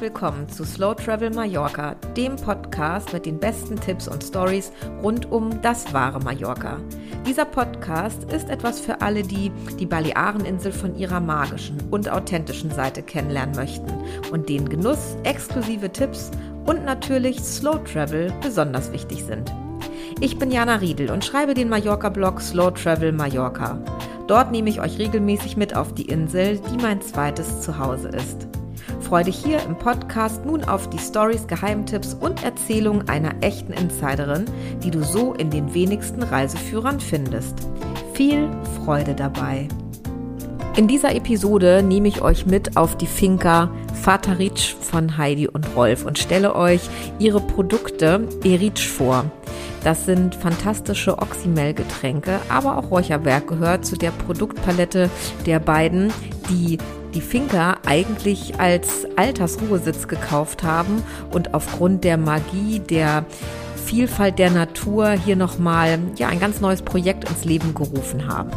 willkommen zu Slow Travel Mallorca, dem Podcast mit den besten Tipps und Stories rund um das wahre Mallorca. Dieser Podcast ist etwas für alle, die die Baleareninsel von ihrer magischen und authentischen Seite kennenlernen möchten und denen Genuss, exklusive Tipps und natürlich Slow Travel besonders wichtig sind. Ich bin Jana Riedel und schreibe den Mallorca-Blog Slow Travel Mallorca. Dort nehme ich euch regelmäßig mit auf die Insel, die mein zweites Zuhause ist. Freue dich hier im Podcast nun auf die Stories, Geheimtipps und Erzählungen einer echten Insiderin, die du so in den wenigsten Reiseführern findest. Viel Freude dabei! In dieser Episode nehme ich euch mit auf die Finca Vaterich von Heidi und Rolf und stelle euch ihre Produkte Erich vor. Das sind fantastische Oxymel-Getränke, aber auch Räucherwerk gehört zu der Produktpalette der beiden, die die Finca eigentlich als Altersruhesitz gekauft haben und aufgrund der Magie der Vielfalt der Natur hier nochmal ja, ein ganz neues Projekt ins Leben gerufen haben.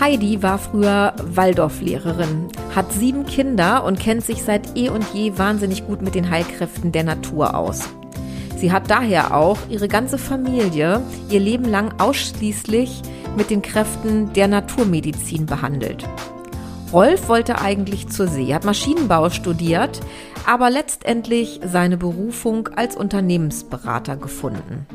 Heidi war früher Waldorflehrerin, hat sieben Kinder und kennt sich seit eh und je wahnsinnig gut mit den Heilkräften der Natur aus. Sie hat daher auch ihre ganze Familie ihr Leben lang ausschließlich mit den Kräften der Naturmedizin behandelt. Rolf wollte eigentlich zur See, hat Maschinenbau studiert, aber letztendlich seine Berufung als Unternehmensberater gefunden.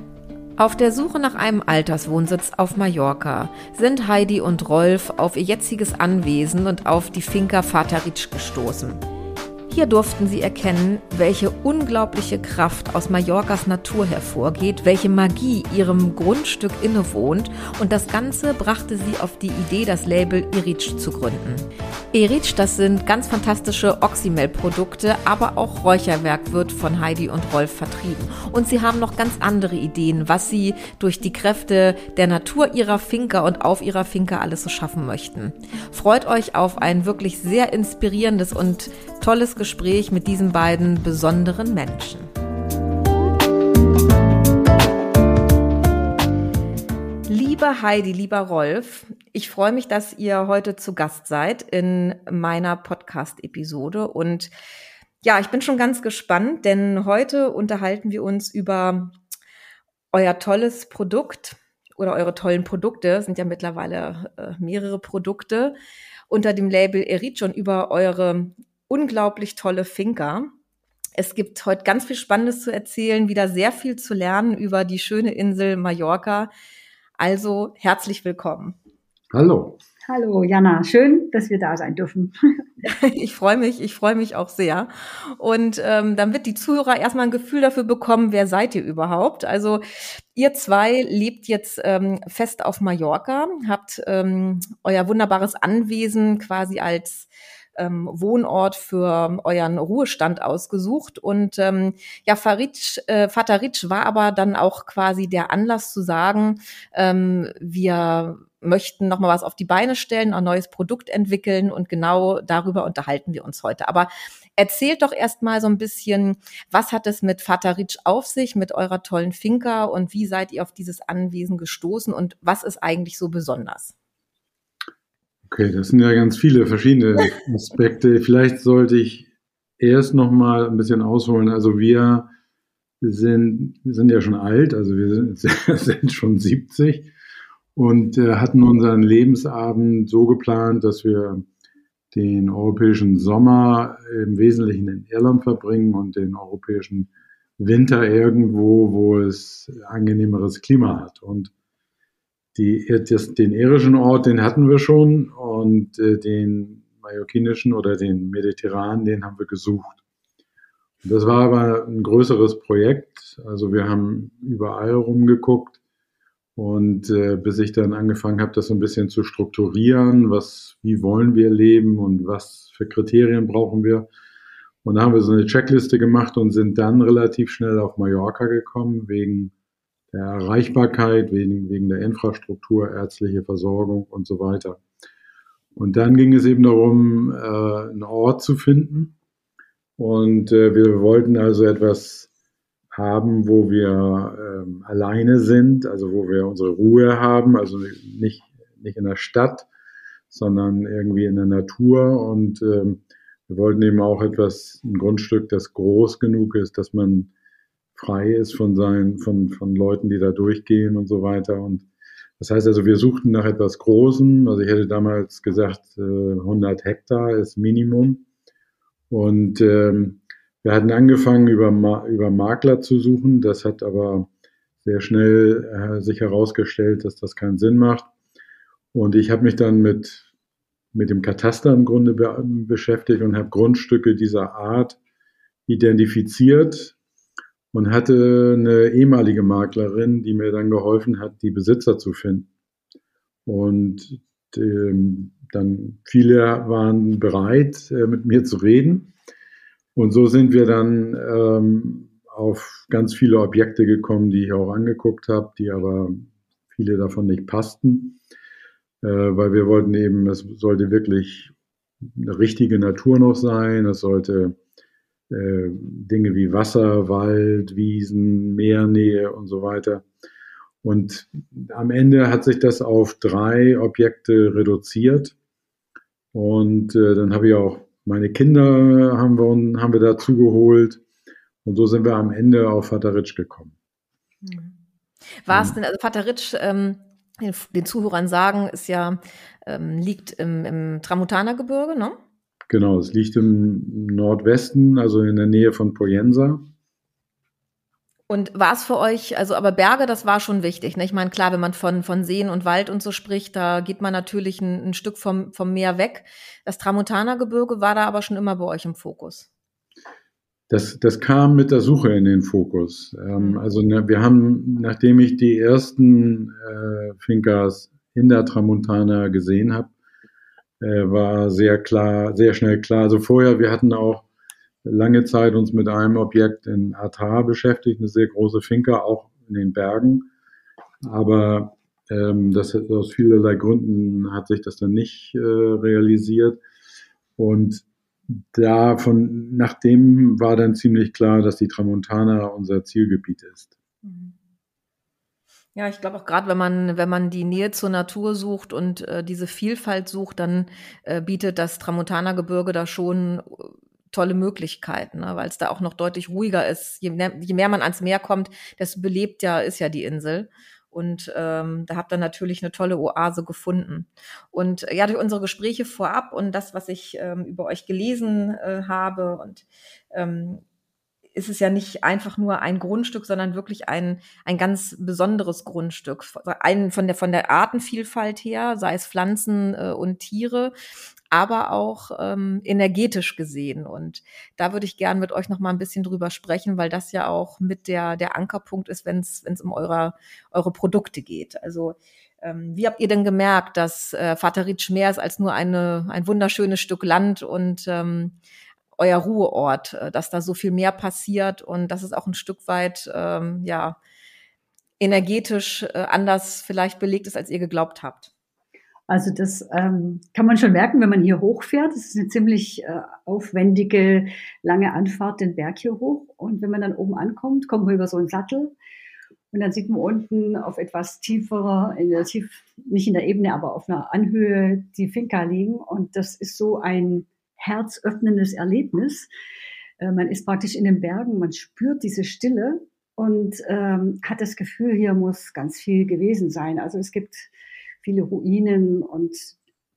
Auf der Suche nach einem Alterswohnsitz auf Mallorca sind Heidi und Rolf auf ihr jetziges Anwesen und auf die Finca Vaterich gestoßen. Hier durften sie erkennen, welche unglaubliche Kraft aus Mallorcas Natur hervorgeht, welche Magie ihrem Grundstück innewohnt und das Ganze brachte sie auf die Idee, das Label Irich zu gründen. Irich, das sind ganz fantastische Oxymel-Produkte, aber auch Räucherwerk wird von Heidi und Rolf vertrieben. Und sie haben noch ganz andere Ideen, was sie durch die Kräfte der Natur ihrer Finca und auf ihrer Finca alles so schaffen möchten. Freut euch auf ein wirklich sehr inspirierendes und tolles Gespräch mit diesen beiden besonderen Menschen. Liebe Heidi, lieber Rolf, ich freue mich, dass ihr heute zu Gast seid in meiner Podcast-Episode. Und ja, ich bin schon ganz gespannt, denn heute unterhalten wir uns über euer tolles Produkt oder eure tollen Produkte, es sind ja mittlerweile äh, mehrere Produkte, unter dem Label Erich und über eure unglaublich tolle Finca. Es gibt heute ganz viel Spannendes zu erzählen, wieder sehr viel zu lernen über die schöne Insel Mallorca. Also herzlich willkommen. Hallo. Hallo, Jana. Schön, dass wir da sein dürfen. ich freue mich, ich freue mich auch sehr. Und ähm, dann wird die Zuhörer erstmal ein Gefühl dafür bekommen, wer seid ihr überhaupt? Also ihr zwei lebt jetzt ähm, fest auf Mallorca, habt ähm, euer wunderbares Anwesen quasi als ähm, Wohnort für euren Ruhestand ausgesucht. Und ähm, ja, Farid, äh, Ritsch war aber dann auch quasi der Anlass zu sagen, ähm, wir möchten noch mal was auf die Beine stellen, ein neues Produkt entwickeln und genau darüber unterhalten wir uns heute. Aber erzählt doch erst mal so ein bisschen, was hat es mit Ritsch auf sich, mit eurer tollen Finca und wie seid ihr auf dieses Anwesen gestoßen und was ist eigentlich so besonders? Okay, das sind ja ganz viele verschiedene Aspekte. Vielleicht sollte ich erst noch mal ein bisschen ausholen. Also wir sind, wir sind ja schon alt, also wir sind, schon 70 und äh, hatten unseren Lebensabend so geplant, dass wir den europäischen Sommer im Wesentlichen in Irland verbringen und den europäischen Winter irgendwo, wo es angenehmeres Klima hat. Und die, das, den irischen Ort, den hatten wir schon und äh, den mallorquinischen oder den mediterranen, den haben wir gesucht. Und das war aber ein größeres Projekt. Also wir haben überall rumgeguckt und äh, bis ich dann angefangen habe, das so ein bisschen zu strukturieren, was, wie wollen wir leben und was für Kriterien brauchen wir. Und da haben wir so eine Checkliste gemacht und sind dann relativ schnell auf Mallorca gekommen wegen der Erreichbarkeit, wegen, wegen der Infrastruktur, ärztliche Versorgung und so weiter. Und dann ging es eben darum, äh, einen Ort zu finden. Und äh, wir wollten also etwas haben, wo wir ähm, alleine sind, also wo wir unsere Ruhe haben, also nicht, nicht in der Stadt, sondern irgendwie in der Natur und ähm, wir wollten eben auch etwas, ein Grundstück, das groß genug ist, dass man frei ist von seinen, von, von Leuten, die da durchgehen und so weiter. Und das heißt also, wir suchten nach etwas Großem. Also ich hätte damals gesagt, 100 Hektar ist Minimum. Und ähm, wir hatten angefangen, über, Makler zu suchen. Das hat aber sehr schnell äh, sich herausgestellt, dass das keinen Sinn macht. Und ich habe mich dann mit, mit dem Kataster im Grunde be beschäftigt und habe Grundstücke dieser Art identifiziert und hatte eine ehemalige Maklerin, die mir dann geholfen hat, die Besitzer zu finden. Und ähm, dann viele waren bereit, äh, mit mir zu reden. Und so sind wir dann ähm, auf ganz viele Objekte gekommen, die ich auch angeguckt habe, die aber viele davon nicht passten, äh, weil wir wollten eben, es sollte wirklich eine richtige Natur noch sein, es sollte äh, Dinge wie Wasser, Wald, Wiesen, Meernähe und so weiter. Und am Ende hat sich das auf drei Objekte reduziert. Und äh, dann habe ich auch meine Kinder haben wir, haben wir dazu geholt. Und so sind wir am Ende auf Vateritsch gekommen. Hm. War es denn, also Vateritsch, ähm, den, den, Zuhörern sagen, ist ja, ähm, liegt im, im Tramontana-Gebirge, ne? Genau, es liegt im Nordwesten, also in der Nähe von Poyensa. Und war es für euch, also aber Berge, das war schon wichtig. Ne? Ich meine, klar, wenn man von, von Seen und Wald und so spricht, da geht man natürlich ein, ein Stück vom, vom Meer weg. Das Tramontana-Gebirge war da aber schon immer bei euch im Fokus. Das, das kam mit der Suche in den Fokus. Ähm, mhm. also ne, wir haben, nachdem ich die ersten äh, Finkers in der Tramontana gesehen habe, war sehr klar, sehr schnell klar. Also vorher, wir hatten auch lange Zeit uns mit einem Objekt in Atar beschäftigt, eine sehr große Finca, auch in den Bergen. Aber ähm, das, aus vielerlei Gründen hat sich das dann nicht äh, realisiert. Und davon, nachdem war dann ziemlich klar, dass die Tramontana unser Zielgebiet ist. Mhm. Ja, ich glaube auch gerade, wenn man, wenn man die Nähe zur Natur sucht und äh, diese Vielfalt sucht, dann äh, bietet das Tramontana-Gebirge da schon äh, tolle Möglichkeiten, ne? weil es da auch noch deutlich ruhiger ist. Je mehr, je mehr man ans Meer kommt, desto belebt ja ist ja die Insel. Und ähm, da habt ihr natürlich eine tolle Oase gefunden. Und ja, durch unsere Gespräche vorab und das, was ich ähm, über euch gelesen äh, habe und ähm, ist es ja nicht einfach nur ein Grundstück, sondern wirklich ein, ein ganz besonderes Grundstück. Ein, von, der, von der Artenvielfalt her, sei es Pflanzen äh, und Tiere, aber auch ähm, energetisch gesehen. Und da würde ich gern mit euch noch mal ein bisschen drüber sprechen, weil das ja auch mit der, der Ankerpunkt ist, wenn es um eure, eure Produkte geht. Also ähm, wie habt ihr denn gemerkt, dass äh, Vateritsch mehr ist als nur eine, ein wunderschönes Stück Land und ähm, euer Ruheort, äh, dass da so viel mehr passiert und dass es auch ein Stück weit ähm, ja energetisch äh, anders vielleicht belegt ist, als ihr geglaubt habt. Also das ähm, kann man schon merken, wenn man hier hochfährt. Es ist eine ziemlich äh, aufwendige, lange Anfahrt den Berg hier hoch. Und wenn man dann oben ankommt, kommt man über so einen Sattel. Und dann sieht man unten auf etwas tieferer, in der tief, nicht in der Ebene, aber auf einer Anhöhe die Finca liegen. Und das ist so ein herzöffnendes Erlebnis. Äh, man ist praktisch in den Bergen, man spürt diese Stille und ähm, hat das Gefühl, hier muss ganz viel gewesen sein. Also es gibt viele Ruinen und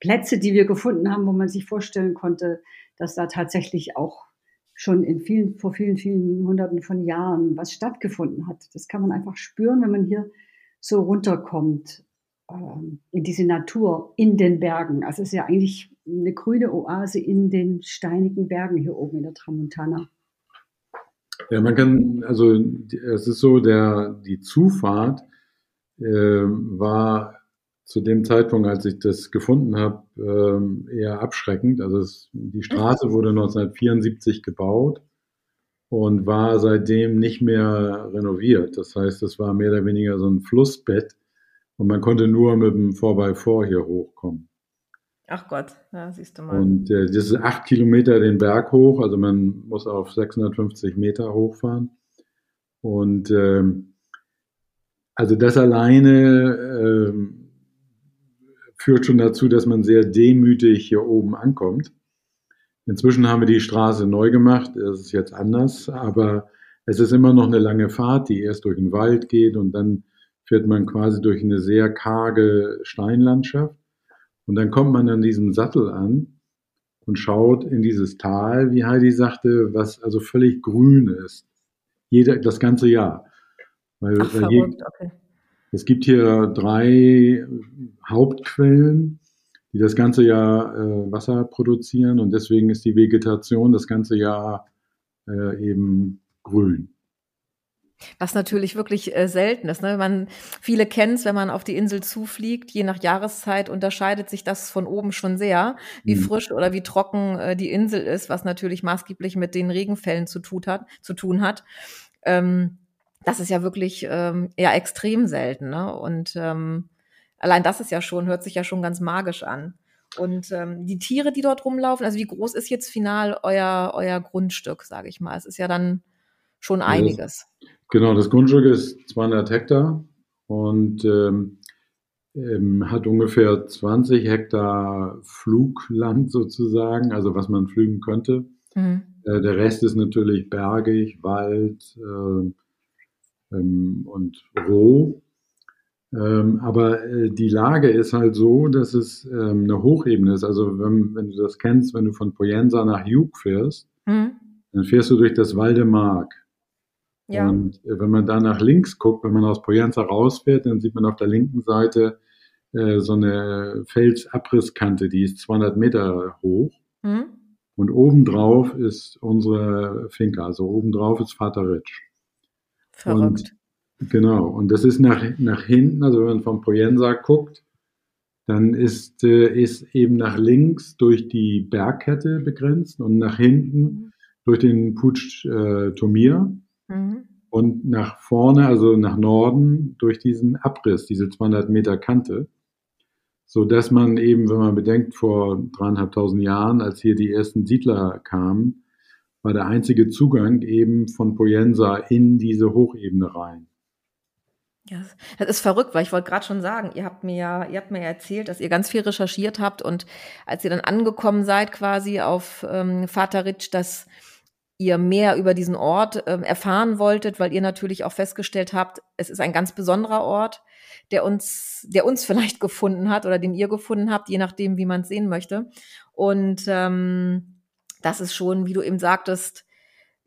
Plätze, die wir gefunden haben, wo man sich vorstellen konnte, dass da tatsächlich auch schon in vielen, vor vielen, vielen Hunderten von Jahren was stattgefunden hat. Das kann man einfach spüren, wenn man hier so runterkommt in diese Natur in den Bergen. Also es ist ja eigentlich eine grüne Oase in den steinigen Bergen hier oben in der Tramontana. Ja, man kann, also es ist so, der, die Zufahrt äh, war zu dem Zeitpunkt, als ich das gefunden habe, äh, eher abschreckend. Also es, die Straße wurde 1974 gebaut und war seitdem nicht mehr renoviert. Das heißt, es war mehr oder weniger so ein Flussbett und man konnte nur mit dem 4x4 hier hochkommen. Ach Gott, ja, siehst du mal. Und äh, das ist acht Kilometer den Berg hoch, also man muss auf 650 Meter hochfahren. Und ähm, also das alleine ähm, führt schon dazu, dass man sehr demütig hier oben ankommt. Inzwischen haben wir die Straße neu gemacht, das ist jetzt anders, aber es ist immer noch eine lange Fahrt, die erst durch den Wald geht und dann fährt man quasi durch eine sehr karge Steinlandschaft und dann kommt man an diesem Sattel an und schaut in dieses Tal, wie Heidi sagte, was also völlig grün ist. Jeder, das ganze Jahr. Weil, Ach, weil verrückt, okay. Es gibt hier drei Hauptquellen, die das ganze Jahr äh, Wasser produzieren und deswegen ist die Vegetation das ganze Jahr äh, eben grün. Was natürlich wirklich äh, selten ist. Ne? Man, viele kennen es, wenn man auf die Insel zufliegt. Je nach Jahreszeit unterscheidet sich das von oben schon sehr, wie mhm. frisch oder wie trocken äh, die Insel ist, was natürlich maßgeblich mit den Regenfällen zu, tut hat, zu tun hat. Ähm, das ist ja wirklich ähm, eher extrem selten. Ne? Und ähm, allein das ist ja schon, hört sich ja schon ganz magisch an. Und ähm, die Tiere, die dort rumlaufen, also wie groß ist jetzt final euer, euer Grundstück, sage ich mal? Es ist ja dann schon einiges. Genau, das Grundstück ist 200 Hektar und ähm, ähm, hat ungefähr 20 Hektar Flugland sozusagen, also was man flügen könnte. Mhm. Äh, der Rest ist natürlich bergig, Wald äh, ähm, und roh. Ähm, aber äh, die Lage ist halt so, dass es ähm, eine Hochebene ist. Also wenn, wenn, du das kennst, wenn du von Poyensa nach Juk fährst, mhm. dann fährst du durch das Waldemark. Ja. Und äh, wenn man da nach links guckt, wenn man aus Poyenza rausfährt, dann sieht man auf der linken Seite äh, so eine Felsabrisskante, die ist 200 Meter hoch. Mhm. Und obendrauf ist unsere Finca, also obendrauf ist Vater Ritsch. Verrückt. Und, genau, und das ist nach, nach hinten, also wenn man von Poyensa guckt, dann ist, äh, ist eben nach links durch die Bergkette begrenzt und nach hinten mhm. durch den Putsch äh, Tomir. Mhm. Und nach vorne, also nach Norden, durch diesen Abriss, diese 200 Meter Kante, so dass man eben, wenn man bedenkt, vor dreieinhalbtausend Jahren, als hier die ersten Siedler kamen, war der einzige Zugang eben von Poyensa in diese Hochebene rein. Ja, das ist verrückt, weil ich wollte gerade schon sagen, ihr habt mir ja, ihr habt mir ja erzählt, dass ihr ganz viel recherchiert habt und als ihr dann angekommen seid quasi auf ähm, Vater Ritsch, dass ihr mehr über diesen Ort äh, erfahren wolltet, weil ihr natürlich auch festgestellt habt, es ist ein ganz besonderer Ort, der uns, der uns vielleicht gefunden hat oder den ihr gefunden habt, je nachdem, wie man es sehen möchte. Und ähm, das ist schon, wie du eben sagtest,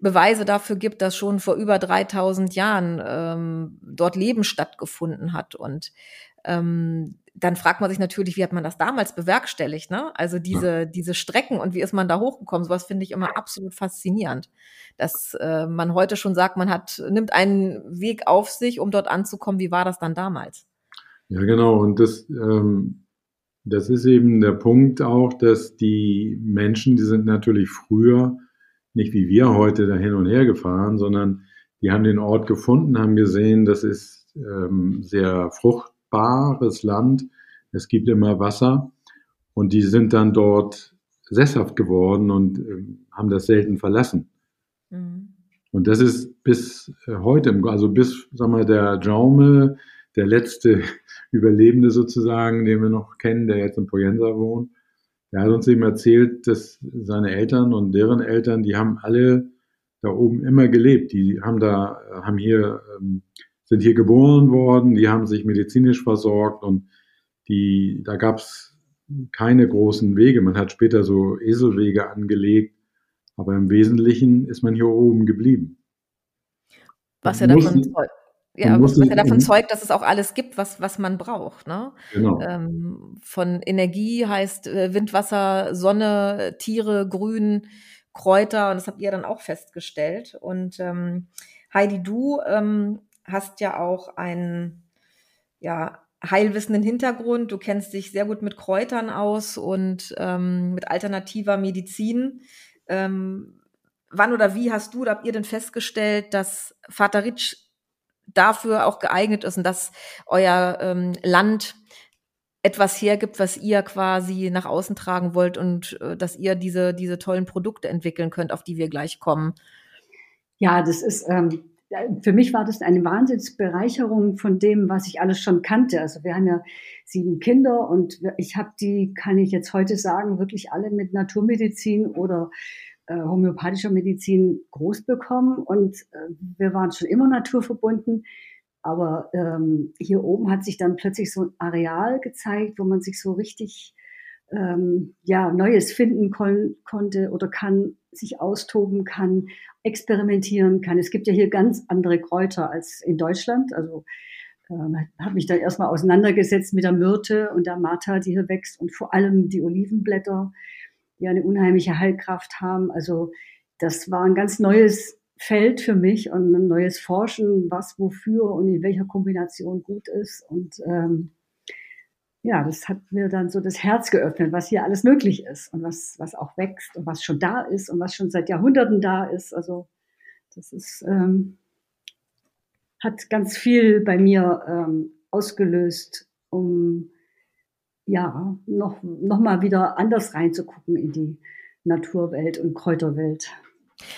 Beweise dafür gibt, dass schon vor über 3000 Jahren ähm, dort Leben stattgefunden hat. Und ähm, dann fragt man sich natürlich, wie hat man das damals bewerkstelligt, ne? Also diese, diese Strecken und wie ist man da hochgekommen? Sowas finde ich immer absolut faszinierend. Dass äh, man heute schon sagt, man hat, nimmt einen Weg auf sich, um dort anzukommen. Wie war das dann damals? Ja, genau. Und das, ähm, das ist eben der Punkt auch, dass die Menschen, die sind natürlich früher nicht wie wir heute da hin und her gefahren, sondern die haben den Ort gefunden, haben gesehen, das ist ähm, sehr fruchtbar fruchtbares Land. Es gibt immer Wasser und die sind dann dort sesshaft geworden und äh, haben das selten verlassen. Mhm. Und das ist bis äh, heute, also bis, sag mal, der Jaume, der letzte Überlebende sozusagen, den wir noch kennen, der jetzt in Poyensa wohnt, der hat uns eben erzählt, dass seine Eltern und deren Eltern, die haben alle da oben immer gelebt. Die haben da, haben hier ähm, sind hier geboren worden, die haben sich medizinisch versorgt und die, da gab es keine großen Wege. Man hat später so Eselwege angelegt, aber im Wesentlichen ist man hier oben geblieben. Was ja davon zeugt. Ja, was, ja davon zeugt, dass es auch alles gibt, was, was man braucht. Ne? Genau. Ähm, von Energie heißt äh, Wind, Wasser, Sonne, Tiere, Grün, Kräuter und das habt ihr dann auch festgestellt. Und ähm, Heidi, du ähm, hast ja auch einen ja, heilwissenden Hintergrund. Du kennst dich sehr gut mit Kräutern aus und ähm, mit alternativer Medizin. Ähm, wann oder wie hast du oder habt ihr denn festgestellt, dass Vater Ritsch dafür auch geeignet ist und dass euer ähm, Land etwas hergibt, was ihr quasi nach außen tragen wollt und äh, dass ihr diese, diese tollen Produkte entwickeln könnt, auf die wir gleich kommen? Ja, das ist, ähm, für mich war das eine Wahnsinnsbereicherung von dem, was ich alles schon kannte. Also wir haben ja sieben Kinder und ich habe die, kann ich jetzt heute sagen, wirklich alle mit Naturmedizin oder äh, homöopathischer Medizin groß bekommen und äh, wir waren schon immer naturverbunden. Aber ähm, hier oben hat sich dann plötzlich so ein Areal gezeigt, wo man sich so richtig ähm, ja, Neues finden kon konnte oder kann, sich austoben kann, experimentieren kann. Es gibt ja hier ganz andere Kräuter als in Deutschland. Also ähm, habe mich dann erstmal auseinandergesetzt mit der Myrte und der Mata, die hier wächst und vor allem die Olivenblätter, die eine unheimliche Heilkraft haben. Also das war ein ganz neues Feld für mich und ein neues Forschen, was wofür und in welcher Kombination gut ist. Und ähm, ja, das hat mir dann so das Herz geöffnet, was hier alles möglich ist und was, was auch wächst und was schon da ist und was schon seit Jahrhunderten da ist. Also das ist, ähm, hat ganz viel bei mir ähm, ausgelöst, um ja noch, noch mal wieder anders reinzugucken in die Naturwelt und Kräuterwelt.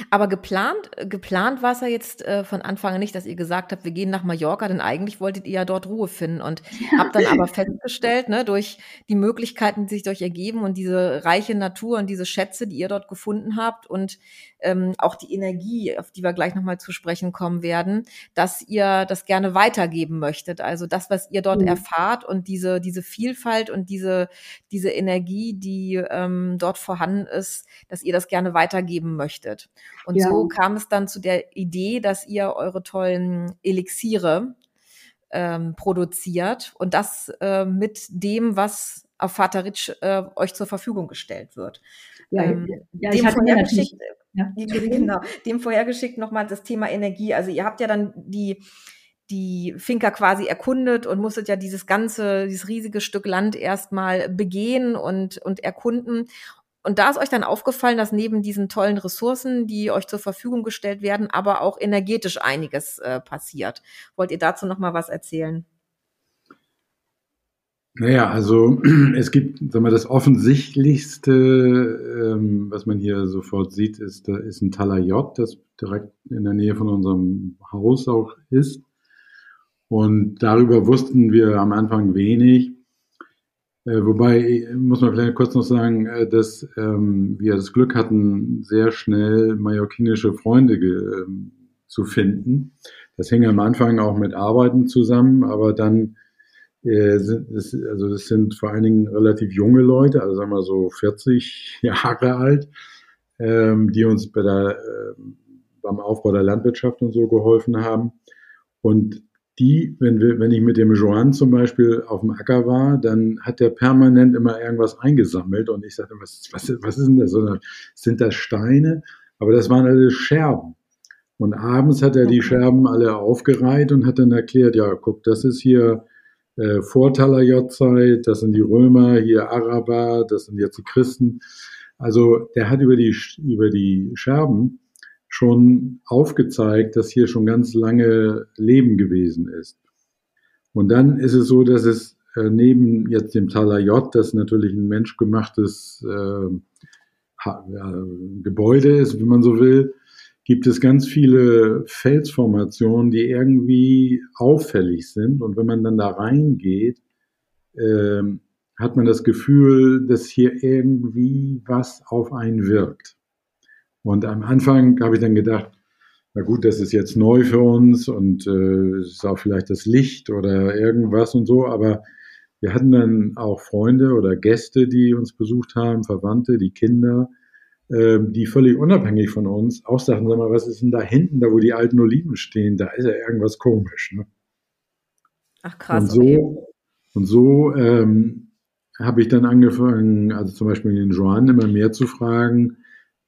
Aber geplant, geplant war es ja jetzt äh, von Anfang an nicht, dass ihr gesagt habt, wir gehen nach Mallorca, denn eigentlich wolltet ihr ja dort Ruhe finden und ja. habt dann aber festgestellt, ne, durch die Möglichkeiten, die sich durch ergeben und diese reiche Natur und diese Schätze, die ihr dort gefunden habt und ähm, auch die Energie, auf die wir gleich nochmal zu sprechen kommen werden, dass ihr das gerne weitergeben möchtet. Also das, was ihr dort mhm. erfahrt und diese, diese Vielfalt und diese, diese Energie, die ähm, dort vorhanden ist, dass ihr das gerne weitergeben möchtet. Und ja. so kam es dann zu der Idee, dass ihr eure tollen Elixiere ähm, produziert und das äh, mit dem, was auf Vater Ritsch äh, euch zur Verfügung gestellt wird. Ja, ähm, ja mir natürlich, ja. genau, dem vorhergeschickt nochmal das Thema Energie. Also ihr habt ja dann die die Finca quasi erkundet und musstet ja dieses ganze, dieses riesige Stück Land erstmal begehen und, und erkunden. Und da ist euch dann aufgefallen, dass neben diesen tollen Ressourcen, die euch zur Verfügung gestellt werden, aber auch energetisch einiges äh, passiert. Wollt ihr dazu noch mal was erzählen? Naja, also es gibt, sagen wir, das offensichtlichste, ähm, was man hier sofort sieht, ist, da ist ein Talayot, das direkt in der Nähe von unserem Haus auch ist. Und darüber wussten wir am Anfang wenig. Äh, wobei, muss man vielleicht kurz noch sagen, äh, dass ähm, wir das Glück hatten, sehr schnell mallorquinische Freunde äh, zu finden. Das hing am Anfang auch mit Arbeiten zusammen, aber dann äh, sind es, also das sind vor allen Dingen relativ junge Leute, also sagen wir so 40 Jahre alt, ähm, die uns bei der, äh, beim Aufbau der Landwirtschaft und so geholfen haben. Und die, wenn, wir, wenn ich mit dem Joan zum Beispiel auf dem Acker war, dann hat der permanent immer irgendwas eingesammelt und ich sagte, was, was, was ist denn das? Sind das Steine? Aber das waren alles Scherben. Und abends hat er die Scherben alle aufgereiht und hat dann erklärt, ja, guck, das ist hier äh, vor Talajot-Zeit, das sind die Römer, hier Araber, das sind jetzt die Christen. Also der hat über die, über die Scherben schon aufgezeigt, dass hier schon ganz lange Leben gewesen ist. Und dann ist es so, dass es äh, neben jetzt dem Talayot, das natürlich ein menschgemachtes äh, Gebäude ist, wie man so will, gibt es ganz viele Felsformationen, die irgendwie auffällig sind. Und wenn man dann da reingeht, äh, hat man das Gefühl, dass hier irgendwie was auf einen wirkt. Und am Anfang habe ich dann gedacht, na gut, das ist jetzt neu für uns und äh, es ist auch vielleicht das Licht oder irgendwas und so, aber wir hatten dann auch Freunde oder Gäste, die uns besucht haben, Verwandte, die Kinder, äh, die völlig unabhängig von uns auch sagten, sag mal, was ist denn da hinten, da wo die alten Oliven stehen, da ist ja irgendwas komisch. Ne? Ach krass. Und so, okay. und so ähm, habe ich dann angefangen, also zum Beispiel den Joan immer mehr zu fragen,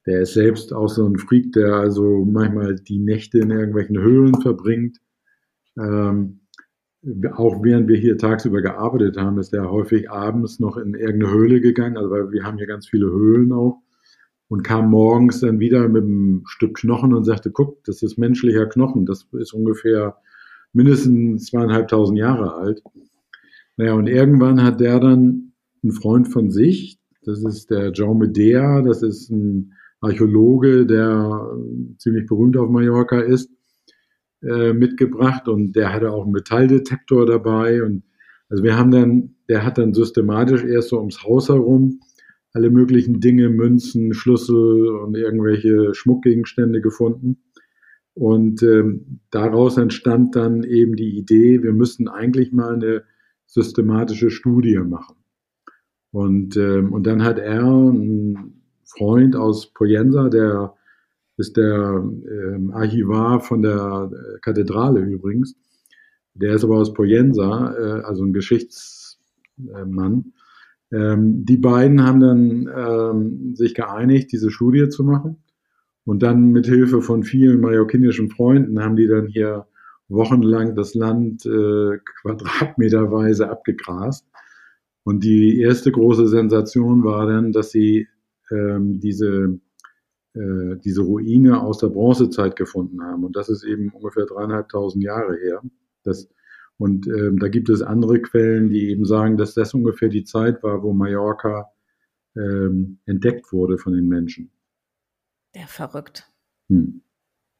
der ist selbst auch so ein Freak, der also manchmal die Nächte in irgendwelchen Höhlen verbringt. Ähm, auch während wir hier tagsüber gearbeitet haben, ist er häufig abends noch in irgendeine Höhle gegangen, also weil wir haben hier ganz viele Höhlen auch und kam morgens dann wieder mit einem Stück Knochen und sagte, guck, das ist menschlicher Knochen, das ist ungefähr mindestens zweieinhalbtausend Jahre alt. Naja, und irgendwann hat der dann einen Freund von sich, das ist der Jaume Dea, das ist ein Archäologe, der ziemlich berühmt auf Mallorca ist, äh, mitgebracht und der hatte auch einen Metalldetektor dabei und also wir haben dann, der hat dann systematisch erst so ums Haus herum alle möglichen Dinge, Münzen, Schlüssel und irgendwelche Schmuckgegenstände gefunden. Und ähm, daraus entstand dann eben die Idee, wir müssten eigentlich mal eine systematische Studie machen. Und, ähm, und dann hat er, ein Freund aus Poyenza, der ist der ähm, Archivar von der Kathedrale übrigens, der ist aber aus Poyenza, äh, also ein Geschichtsmann. Ähm, die beiden haben dann ähm, sich geeinigt, diese Studie zu machen. Und dann mit Hilfe von vielen mallorquinischen Freunden haben die dann hier wochenlang das Land äh, quadratmeterweise abgegrast. Und die erste große Sensation war dann, dass sie ähm, diese, äh, diese Ruine aus der Bronzezeit gefunden haben. Und das ist eben ungefähr dreieinhalbtausend Jahre her. Das, und ähm, da gibt es andere Quellen, die eben sagen, dass das ungefähr die Zeit war, wo Mallorca ähm, entdeckt wurde von den Menschen. Ja, verrückt. Hm.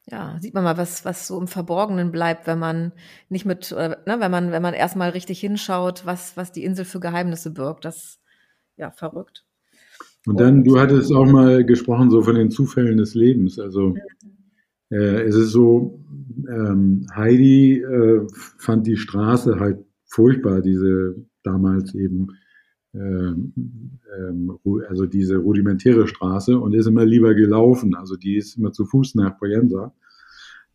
Ja, sieht man mal, was, was so im Verborgenen bleibt, wenn man nicht mit, äh, ne, wenn man, wenn man erstmal richtig hinschaut, was, was die Insel für Geheimnisse birgt. Das, ja, verrückt. Und dann, du hattest auch mal gesprochen, so von den Zufällen des Lebens. Also, äh, es ist so, ähm, Heidi äh, fand die Straße halt furchtbar, diese damals eben ähm, ähm, also diese rudimentäre Straße und ist immer lieber gelaufen. Also die ist immer zu Fuß nach Poyensa.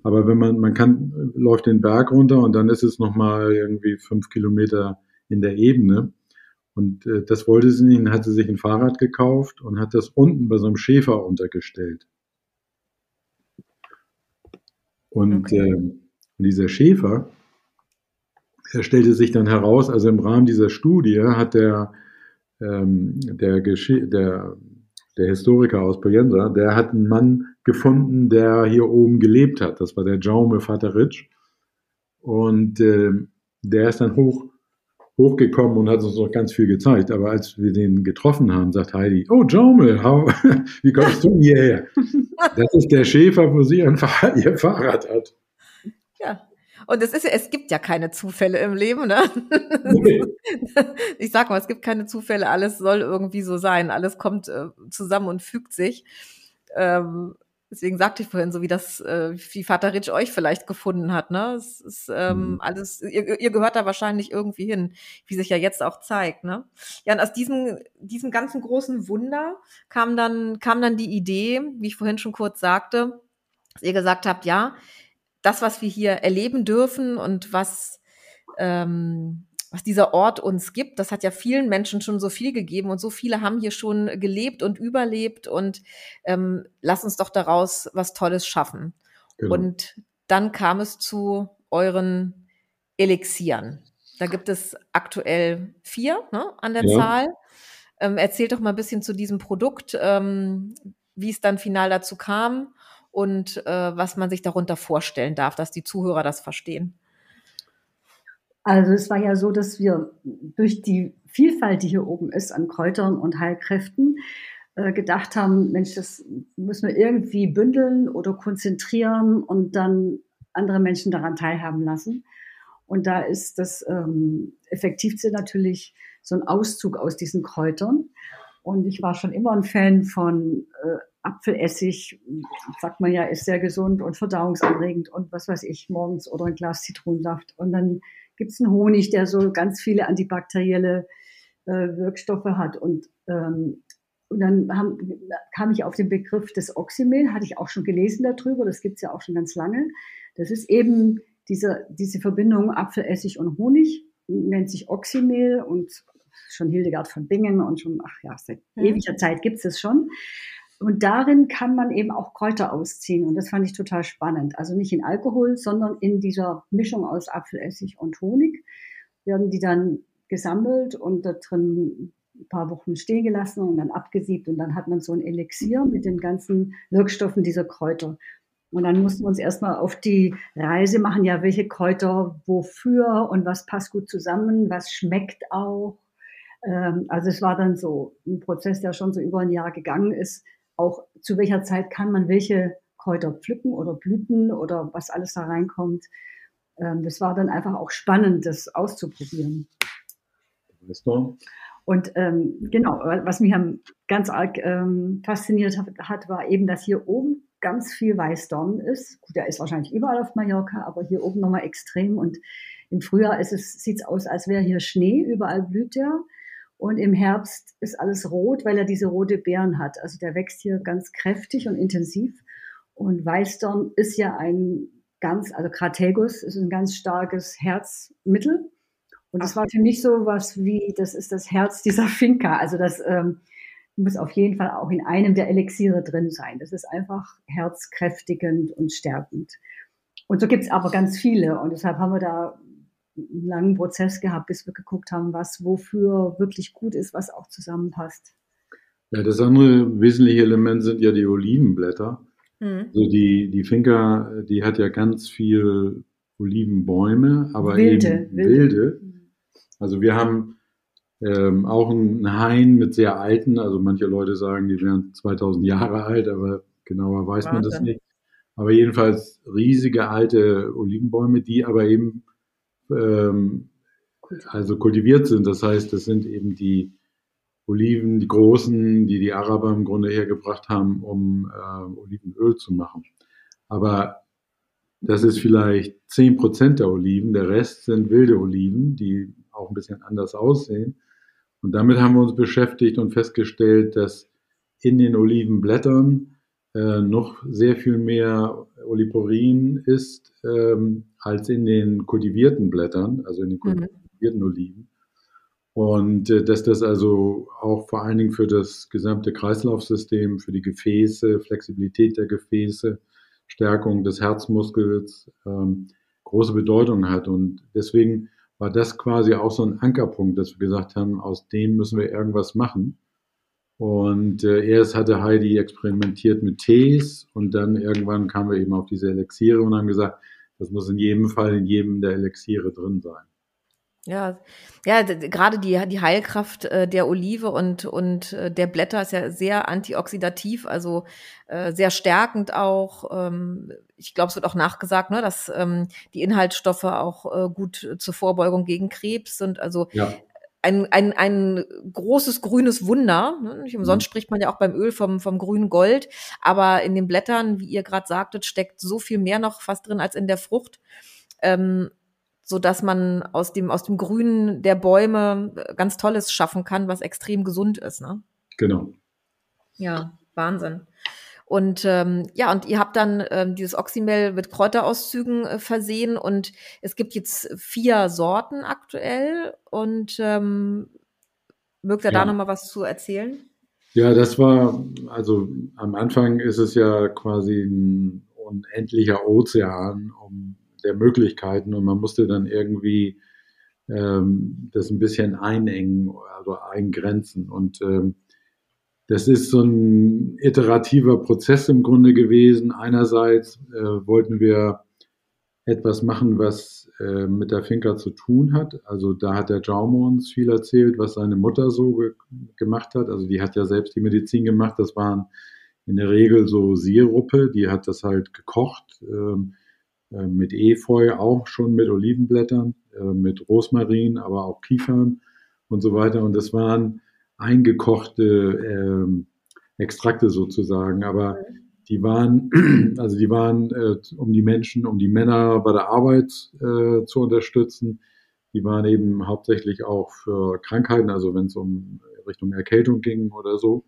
Aber wenn man, man kann, läuft den Berg runter und dann ist es nochmal irgendwie fünf Kilometer in der Ebene. Und äh, das wollte sie nicht, hat sie sich ein Fahrrad gekauft und hat das unten bei so einem Schäfer untergestellt. Und okay. äh, dieser Schäfer, er stellte sich dann heraus, also im Rahmen dieser Studie hat der ähm, der, der, der Historiker aus Poyensa, der hat einen Mann gefunden, der hier oben gelebt hat. Das war der Jaume Vateric. Und äh, der ist dann hoch, hochgekommen und hat uns noch ganz viel gezeigt. Aber als wir den getroffen haben, sagt Heidi, oh how, wie kommst du hierher? Das ist der Schäfer, wo sie Fahrrad, ihr Fahrrad hat. Ja, und es ist ja, es gibt ja keine Zufälle im Leben, ne? ich sag mal, es gibt keine Zufälle, alles soll irgendwie so sein, alles kommt äh, zusammen und fügt sich. Ähm, deswegen sagte ich vorhin, so wie das, äh, wie Vater Rich euch vielleicht gefunden hat, ne? Es ist ähm, mhm. alles, ihr, ihr gehört da wahrscheinlich irgendwie hin, wie sich ja jetzt auch zeigt, ne? Ja, und aus diesem, diesem ganzen großen Wunder kam dann, kam dann die Idee, wie ich vorhin schon kurz sagte, dass ihr gesagt habt, ja, das, was wir hier erleben dürfen und was, ähm, was dieser Ort uns gibt, das hat ja vielen Menschen schon so viel gegeben und so viele haben hier schon gelebt und überlebt und ähm, lass uns doch daraus was Tolles schaffen. Genau. Und dann kam es zu euren Elixieren. Da gibt es aktuell vier ne, an der ja. Zahl. Ähm, erzählt doch mal ein bisschen zu diesem Produkt, ähm, wie es dann final dazu kam und äh, was man sich darunter vorstellen darf, dass die Zuhörer das verstehen. Also es war ja so, dass wir durch die Vielfalt, die hier oben ist an Kräutern und Heilkräften, äh, gedacht haben, Mensch, das müssen wir irgendwie bündeln oder konzentrieren und dann andere Menschen daran teilhaben lassen. Und da ist das ähm, Effektivste natürlich so ein Auszug aus diesen Kräutern. Und ich war schon immer ein Fan von äh, Apfelessig, sagt man ja, ist sehr gesund und verdauungsanregend und was weiß ich, morgens oder ein Glas Zitronensaft. Und dann gibt es einen Honig, der so ganz viele antibakterielle äh, Wirkstoffe hat. Und, ähm, und dann haben, kam ich auf den Begriff des Oxymel, hatte ich auch schon gelesen darüber, das gibt es ja auch schon ganz lange. Das ist eben diese, diese Verbindung Apfelessig und Honig, nennt sich Oxymel und schon Hildegard von Bingen und schon, ach ja, seit ewiger Zeit gibt es es schon. Und darin kann man eben auch Kräuter ausziehen. Und das fand ich total spannend. Also nicht in Alkohol, sondern in dieser Mischung aus Apfelessig und Honig werden die dann gesammelt und da drin ein paar Wochen stehen gelassen und dann abgesiebt. Und dann hat man so ein Elixier mit den ganzen Wirkstoffen dieser Kräuter. Und dann mussten wir uns erstmal auf die Reise machen, ja, welche Kräuter wofür und was passt gut zusammen, was schmeckt auch. Ähm, also es war dann so ein Prozess, der schon so über ein Jahr gegangen ist, auch zu welcher Zeit kann man welche Kräuter pflücken oder Blüten oder was alles da reinkommt. Ähm, das war dann einfach auch spannend, das auszuprobieren. Und ähm, genau, was mich ganz arg ähm, fasziniert hat, war eben, dass hier oben ganz viel Weißdorn ist. Gut, der ist wahrscheinlich überall auf Mallorca, aber hier oben nochmal extrem. Und im Frühjahr sieht es aus, als wäre hier Schnee, überall blüht der. Und im Herbst ist alles rot, weil er diese rote Beeren hat. Also der wächst hier ganz kräftig und intensiv. Und Weißdorn ist ja ein ganz, also Crategus ist ein ganz starkes Herzmittel. Und das war für mich so was wie, das ist das Herz dieser Finca. Also das ähm, muss auf jeden Fall auch in einem der Elixiere drin sein. Das ist einfach herzkräftigend und stärkend. Und so gibt es aber ganz viele. Und deshalb haben wir da einen langen Prozess gehabt, bis wir geguckt haben, was wofür wirklich gut ist, was auch zusammenpasst. Ja, das andere wesentliche Element sind ja die Olivenblätter. Mhm. Also die, die Finca, die hat ja ganz viel Olivenbäume, aber wilde, eben wilde. wilde. Also wir haben ähm, auch einen Hain mit sehr alten, also manche Leute sagen, die wären 2000 Jahre alt, aber genauer weiß Wahnsinn. man das nicht. Aber jedenfalls riesige alte Olivenbäume, die aber eben ähm, also kultiviert sind. Das heißt, das sind eben die Oliven, die großen, die die Araber im Grunde hergebracht haben, um äh, Olivenöl zu machen. Aber das ist vielleicht zehn Prozent der Oliven. Der Rest sind wilde Oliven, die auch ein bisschen anders aussehen. Und damit haben wir uns beschäftigt und festgestellt, dass in den Olivenblättern äh, noch sehr viel mehr Oliporin ist ähm, als in den kultivierten Blättern, also in den mhm. kultivierten mhm. Oliven. Und äh, dass das also auch vor allen Dingen für das gesamte Kreislaufsystem, für die Gefäße, Flexibilität der Gefäße, Stärkung des Herzmuskels ähm, große Bedeutung hat. Und deswegen war das quasi auch so ein Ankerpunkt, dass wir gesagt haben, aus dem müssen wir irgendwas machen. Und äh, erst hatte Heidi experimentiert mit Tees und dann irgendwann kamen wir eben auf diese Elixiere und haben gesagt, das muss in jedem Fall in jedem der Elixiere drin sein. Ja, ja, gerade die, die Heilkraft äh, der Olive und, und äh, der Blätter ist ja sehr antioxidativ, also äh, sehr stärkend auch. Ähm, ich glaube, es wird auch nachgesagt, ne, dass ähm, die Inhaltsstoffe auch äh, gut zur Vorbeugung gegen Krebs sind. Also ja. Ein, ein, ein großes grünes Wunder. Ne? Nicht umsonst mhm. spricht man ja auch beim Öl vom, vom grünen Gold. Aber in den Blättern, wie ihr gerade sagtet, steckt so viel mehr noch fast drin als in der Frucht. Ähm, so dass man aus dem, aus dem Grünen der Bäume äh, ganz Tolles schaffen kann, was extrem gesund ist. Ne? Genau. Ja, Wahnsinn. Und ähm, ja, und ihr habt dann ähm, dieses Oxymel mit Kräuterauszügen äh, versehen und es gibt jetzt vier Sorten aktuell. Und ähm, mögt ihr ja. da nochmal was zu erzählen? Ja, das war, also am Anfang ist es ja quasi ein unendlicher Ozean, um der Möglichkeiten und man musste dann irgendwie ähm, das ein bisschen einengen, also eingrenzen. Und ähm, das ist so ein iterativer Prozess im Grunde gewesen. Einerseits äh, wollten wir etwas machen, was äh, mit der Finca zu tun hat. Also da hat der Jaume uns viel erzählt, was seine Mutter so ge gemacht hat. Also die hat ja selbst die Medizin gemacht. Das waren in der Regel so Siruppe, die hat das halt gekocht. Ähm, äh, mit Efeu, auch schon mit Olivenblättern, äh, mit Rosmarin, aber auch Kiefern und so weiter. Und das waren eingekochte ähm, Extrakte sozusagen, aber die waren, also die waren, äh, um die Menschen, um die Männer bei der Arbeit äh, zu unterstützen. Die waren eben hauptsächlich auch für Krankheiten, also wenn es um Richtung Erkältung ging oder so.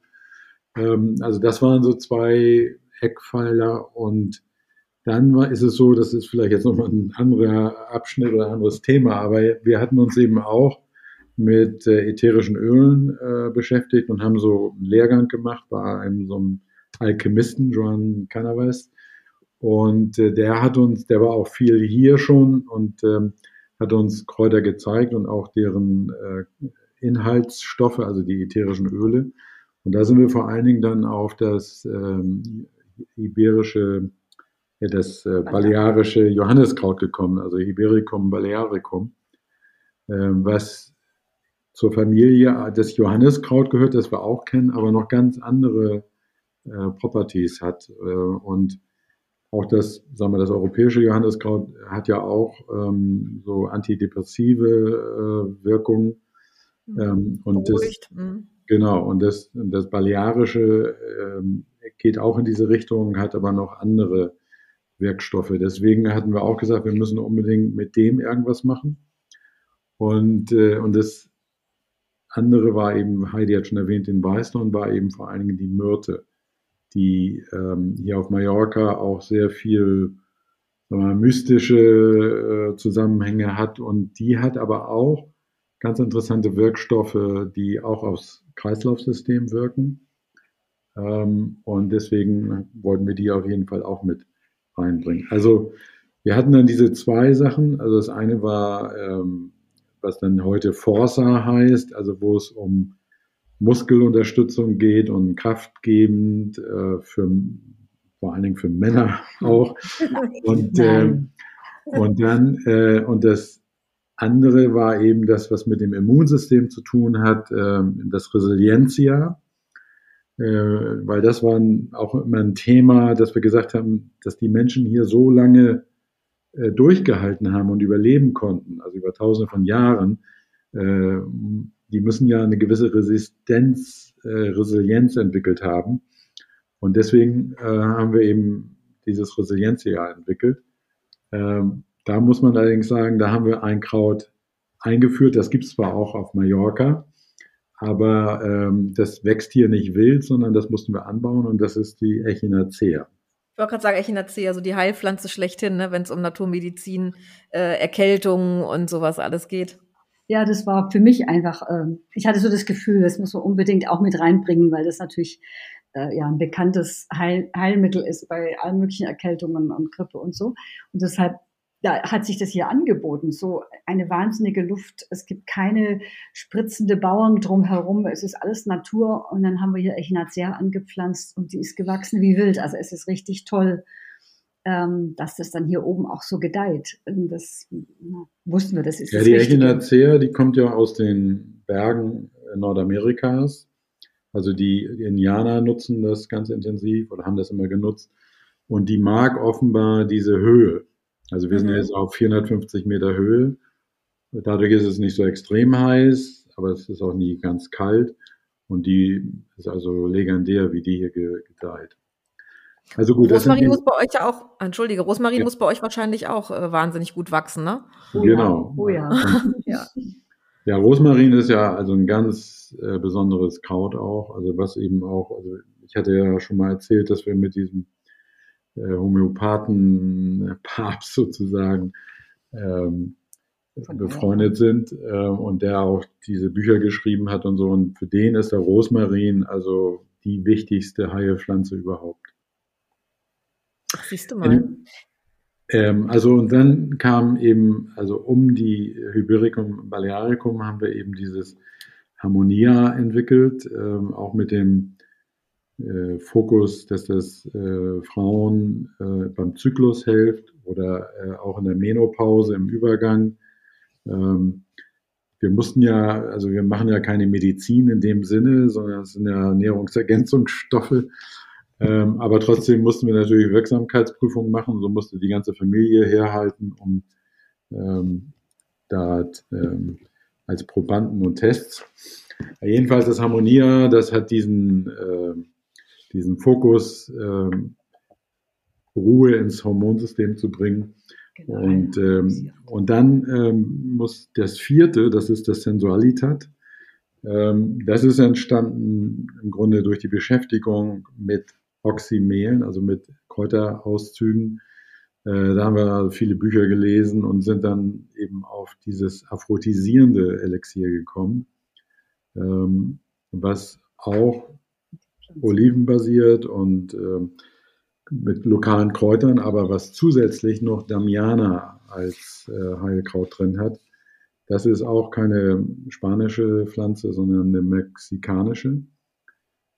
Ähm, also das waren so zwei Eckpfeiler und dann war, ist es so, das ist vielleicht jetzt nochmal ein anderer Abschnitt oder ein anderes Thema, aber wir hatten uns eben auch mit äh, ätherischen Ölen äh, beschäftigt und haben so einen Lehrgang gemacht bei einem so einem Alchemisten, Joan Canaves. Und äh, der hat uns, der war auch viel hier schon und ähm, hat uns Kräuter gezeigt und auch deren äh, Inhaltsstoffe, also die ätherischen Öle. Und da sind wir vor allen Dingen dann auf das ähm, iberische das äh, balearische Johanniskraut gekommen, also Ibericum balearicum, äh, was zur Familie des Johanniskraut gehört, das wir auch kennen, aber noch ganz andere äh, Properties hat. Äh, und auch das, sagen wir, das europäische Johanniskraut hat ja auch ähm, so antidepressive äh, Wirkung. Mhm. Ähm, und das, mhm. genau, und das, das Balearische ähm, geht auch in diese Richtung, hat aber noch andere Wirkstoffe. Deswegen hatten wir auch gesagt, wir müssen unbedingt mit dem irgendwas machen. Und, äh, und das andere war eben, Heidi hat schon erwähnt, den Weißdorn war eben vor allen Dingen die Myrte, die ähm, hier auf Mallorca auch sehr viel mal, mystische äh, Zusammenhänge hat. Und die hat aber auch ganz interessante Wirkstoffe, die auch aufs Kreislaufsystem wirken. Ähm, und deswegen wollten wir die auf jeden Fall auch mit reinbringen. Also wir hatten dann diese zwei Sachen. Also das eine war, ähm, was dann heute Forza heißt, also wo es um Muskelunterstützung geht und kraftgebend äh, für vor allen Dingen für Männer auch. Und, äh, und dann äh, und das andere war eben das, was mit dem Immunsystem zu tun hat, äh, das Resilienzia äh, weil das war auch immer ein Thema, dass wir gesagt haben, dass die Menschen hier so lange äh, durchgehalten haben und überleben konnten, also über tausende von Jahren, äh, die müssen ja eine gewisse Resistenz, Resilienz entwickelt haben. Und deswegen haben wir eben dieses Resilienzjahr entwickelt. Ähm, da muss man allerdings sagen, da haben wir ein Kraut eingeführt, das gibt es zwar auch auf Mallorca, aber ähm, das wächst hier nicht wild, sondern das mussten wir anbauen und das ist die Echinacea. Ich wollte gerade sagen, Echinacea, also die Heilpflanze schlechthin, ne, wenn es um Naturmedizin, äh, Erkältungen und sowas alles geht. Ja, das war für mich einfach, äh, ich hatte so das Gefühl, das muss man unbedingt auch mit reinbringen, weil das natürlich äh, ja ein bekanntes Heil Heilmittel ist bei allen möglichen Erkältungen und Grippe und so. Und deshalb da hat sich das hier angeboten. So eine wahnsinnige Luft. Es gibt keine spritzende Bauern drumherum. Es ist alles Natur. Und dann haben wir hier Echinacea angepflanzt und die ist gewachsen wie wild. Also es ist richtig toll, ähm, dass das dann hier oben auch so gedeiht. Das na, wussten wir, das ist Ja, die Echinacea, die kommt ja aus den Bergen Nordamerikas. Also die Indianer nutzen das ganz intensiv oder haben das immer genutzt. Und die mag offenbar diese Höhe. Also wir mhm. sind jetzt auf 450 Meter Höhe. Dadurch ist es nicht so extrem heiß, aber es ist auch nie ganz kalt. Und die ist also legendär, wie die hier gedeiht. Also gut, Rosmarin muss bei euch ja auch, entschuldige, Rosmarin ja. muss bei euch wahrscheinlich auch äh, wahnsinnig gut wachsen, ne? Oh, genau. Oh ja. ja. ja. Rosmarin ist ja also ein ganz äh, besonderes Kraut auch. Also was eben auch, also ich hatte ja schon mal erzählt, dass wir mit diesem äh, Homöopathen-Papst sozusagen ähm, befreundet sind äh, und der auch diese Bücher geschrieben hat und so. Und für den ist der Rosmarin also die wichtigste Heilpflanze überhaupt. Ach, siehst du mal. Ähm, also und dann kam eben, also um die Hypericum balearicum haben wir eben dieses Harmonia entwickelt, ähm, auch mit dem äh, Fokus, dass das äh, Frauen äh, beim Zyklus hilft oder äh, auch in der Menopause im Übergang. Ähm, wir mussten ja, also wir machen ja keine Medizin in dem Sinne, sondern es sind ja Ernährungsergänzungsstoffe. Ähm, aber trotzdem mussten wir natürlich Wirksamkeitsprüfungen machen. So musste die ganze Familie herhalten, um ähm, da ähm, als Probanden und Tests. Jedenfalls das Harmonia, das hat diesen äh, diesen Fokus, ähm, Ruhe ins Hormonsystem zu bringen. Genau. Und, ähm, und dann ähm, muss das vierte, das ist das Sensualitat. Ähm, das ist entstanden im Grunde durch die Beschäftigung mit Oxymelen, also mit Kräuterauszügen. Äh, da haben wir viele Bücher gelesen und sind dann eben auf dieses aphrodisierende Elixier gekommen, ähm, was auch olivenbasiert und äh, mit lokalen Kräutern, aber was zusätzlich noch Damiana als äh, Heilkraut drin hat. Das ist auch keine spanische Pflanze, sondern eine mexikanische.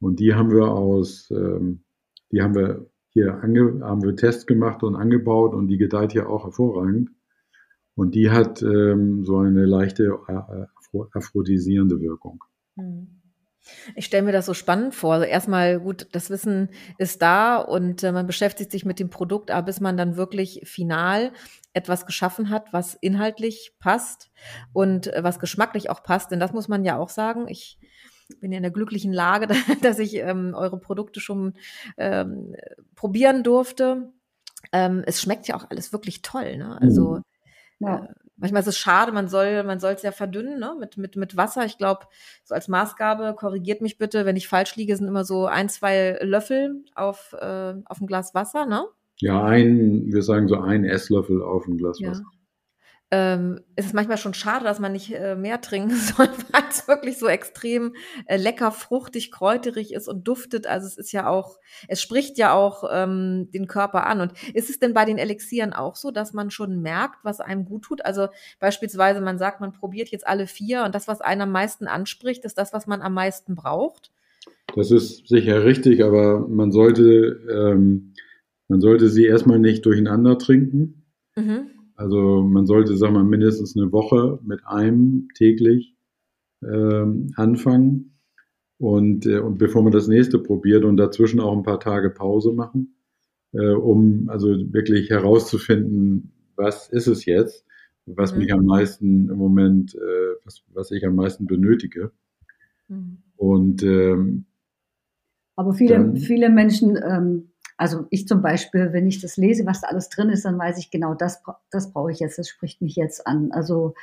Und die haben wir aus, ähm, die haben wir hier ange, haben wir Tests gemacht und angebaut und die gedeiht hier auch hervorragend. Und die hat ähm, so eine leichte äh, aphrodisierende Wirkung. Hm. Ich stelle mir das so spannend vor. Also erstmal gut, das Wissen ist da und äh, man beschäftigt sich mit dem Produkt, aber bis man dann wirklich final etwas geschaffen hat, was inhaltlich passt und äh, was geschmacklich auch passt. Denn das muss man ja auch sagen. Ich bin ja in der glücklichen Lage, dass ich ähm, eure Produkte schon ähm, probieren durfte. Ähm, es schmeckt ja auch alles wirklich toll. Ne? Also ja. Manchmal ist es schade, man soll, man soll es ja verdünnen, ne? Mit, mit, mit Wasser. Ich glaube, so als Maßgabe, korrigiert mich bitte, wenn ich falsch liege, sind immer so ein, zwei Löffel auf, äh, auf ein Glas Wasser, ne? Ja, ein, wir sagen so ein Esslöffel auf ein Glas ja. Wasser ähm, ist es manchmal schon schade, dass man nicht äh, mehr trinken soll, weil es wirklich so extrem äh, lecker, fruchtig, kräuterig ist und duftet. Also es ist ja auch, es spricht ja auch ähm, den Körper an. Und ist es denn bei den Elixieren auch so, dass man schon merkt, was einem gut tut? Also beispielsweise, man sagt, man probiert jetzt alle vier und das, was einen am meisten anspricht, ist das, was man am meisten braucht? Das ist sicher richtig, aber man sollte, ähm, man sollte sie erstmal nicht durcheinander trinken. Mhm also man sollte, sagen wir mal, mindestens eine Woche mit einem täglich ähm, anfangen und, äh, und bevor man das nächste probiert und dazwischen auch ein paar Tage Pause machen, äh, um also wirklich herauszufinden, was ist es jetzt, was mhm. mich am meisten im Moment, äh, was, was ich am meisten benötige. Mhm. Und ähm, aber viele, dann, viele Menschen ähm, also ich zum Beispiel, wenn ich das lese, was da alles drin ist, dann weiß ich genau, das, das brauche ich jetzt, das spricht mich jetzt an. Also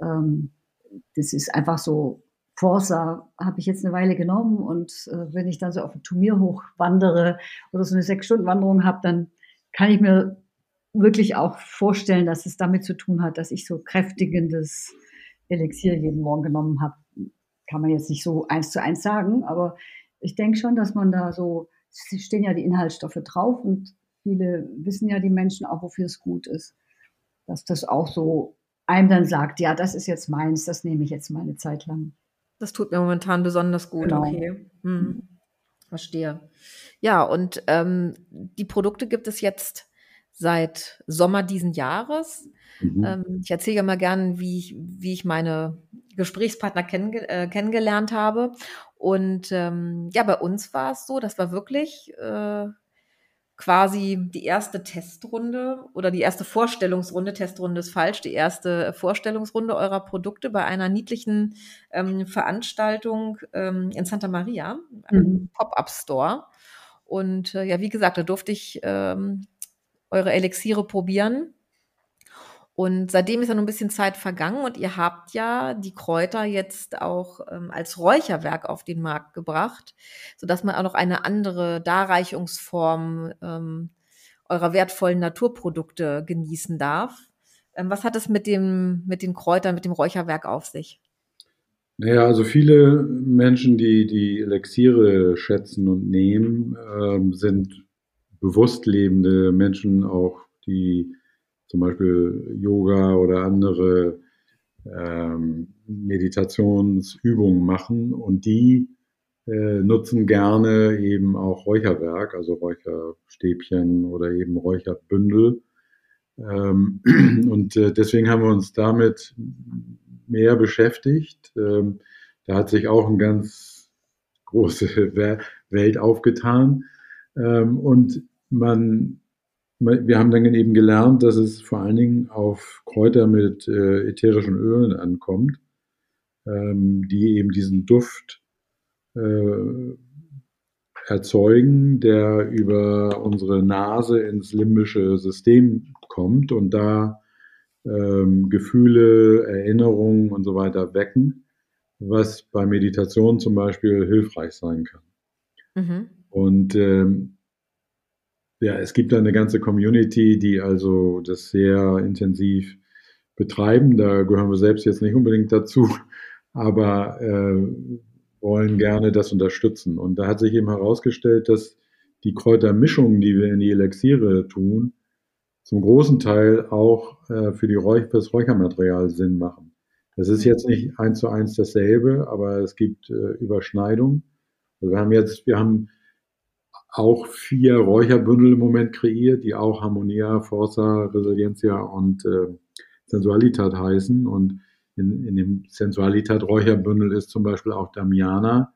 ähm, das ist einfach so, Forsa habe ich jetzt eine Weile genommen und äh, wenn ich dann so auf ein Turnier hochwandere oder so eine Sechs-Stunden-Wanderung habe, dann kann ich mir wirklich auch vorstellen, dass es damit zu tun hat, dass ich so kräftigendes Elixier jeden Morgen genommen habe. Kann man jetzt nicht so eins zu eins sagen, aber ich denke schon, dass man da so stehen ja die Inhaltsstoffe drauf und viele wissen ja die Menschen auch, wofür es gut ist. Dass das auch so einem dann sagt, ja, das ist jetzt meins, das nehme ich jetzt mal eine Zeit lang. Das tut mir momentan besonders gut, genau. okay. Hm. Verstehe. Ja, und ähm, die Produkte gibt es jetzt seit Sommer diesen Jahres. Mhm. Ähm, ich erzähle ja mal gern, wie ich, wie ich meine Gesprächspartner kennenge äh, kennengelernt habe. Und ähm, ja, bei uns war es so, das war wirklich äh, quasi die erste Testrunde oder die erste Vorstellungsrunde, Testrunde ist falsch, die erste Vorstellungsrunde eurer Produkte bei einer niedlichen ähm, Veranstaltung ähm, in Santa Maria, einem mhm. Pop-up-Store. Und äh, ja, wie gesagt, da durfte ich ähm, eure Elixiere probieren und seitdem ist ja noch ein bisschen Zeit vergangen und ihr habt ja die Kräuter jetzt auch ähm, als Räucherwerk auf den Markt gebracht, sodass man auch noch eine andere Darreichungsform ähm, eurer wertvollen Naturprodukte genießen darf. Ähm, was hat es mit dem, mit den Kräutern, mit dem Räucherwerk auf sich? Naja, also viele Menschen, die die Elixiere schätzen und nehmen, ähm, sind bewusst lebende Menschen auch, die zum Beispiel Yoga oder andere ähm, Meditationsübungen machen und die äh, nutzen gerne eben auch Räucherwerk, also Räucherstäbchen oder eben Räucherbündel. Ähm, und äh, deswegen haben wir uns damit mehr beschäftigt. Ähm, da hat sich auch eine ganz große Welt aufgetan. Ähm, und man wir haben dann eben gelernt, dass es vor allen Dingen auf Kräuter mit äh, ätherischen Ölen ankommt, ähm, die eben diesen Duft äh, erzeugen, der über unsere Nase ins limbische System kommt und da ähm, Gefühle, Erinnerungen und so weiter wecken, was bei Meditation zum Beispiel hilfreich sein kann. Mhm. Und ähm, ja, es gibt da eine ganze Community, die also das sehr intensiv betreiben. Da gehören wir selbst jetzt nicht unbedingt dazu, aber äh, wollen gerne das unterstützen. Und da hat sich eben herausgestellt, dass die Kräutermischungen, die wir in die Elixiere tun, zum großen Teil auch äh, für, die Räuch das Räuchermaterial Sinn machen. Das ist jetzt nicht eins zu eins dasselbe, aber es gibt äh, Überschneidungen. Also wir haben jetzt, wir haben auch vier Räucherbündel im Moment kreiert, die auch Harmonia, Forza, Resiliencia und äh, Sensualitat heißen. Und in, in dem Sensualitat-Räucherbündel ist zum Beispiel auch Damiana,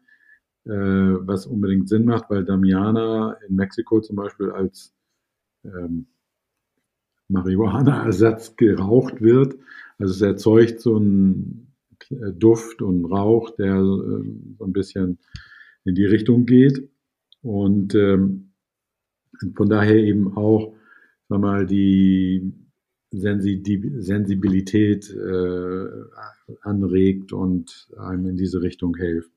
äh, was unbedingt Sinn macht, weil Damiana in Mexiko zum Beispiel als ähm, Marihuana-Ersatz geraucht wird. Also es erzeugt so einen äh, Duft und Rauch, der äh, so ein bisschen in die Richtung geht. Und ähm, von daher eben auch, sag mal, die Sensibilität äh, anregt und einem in diese Richtung hilft.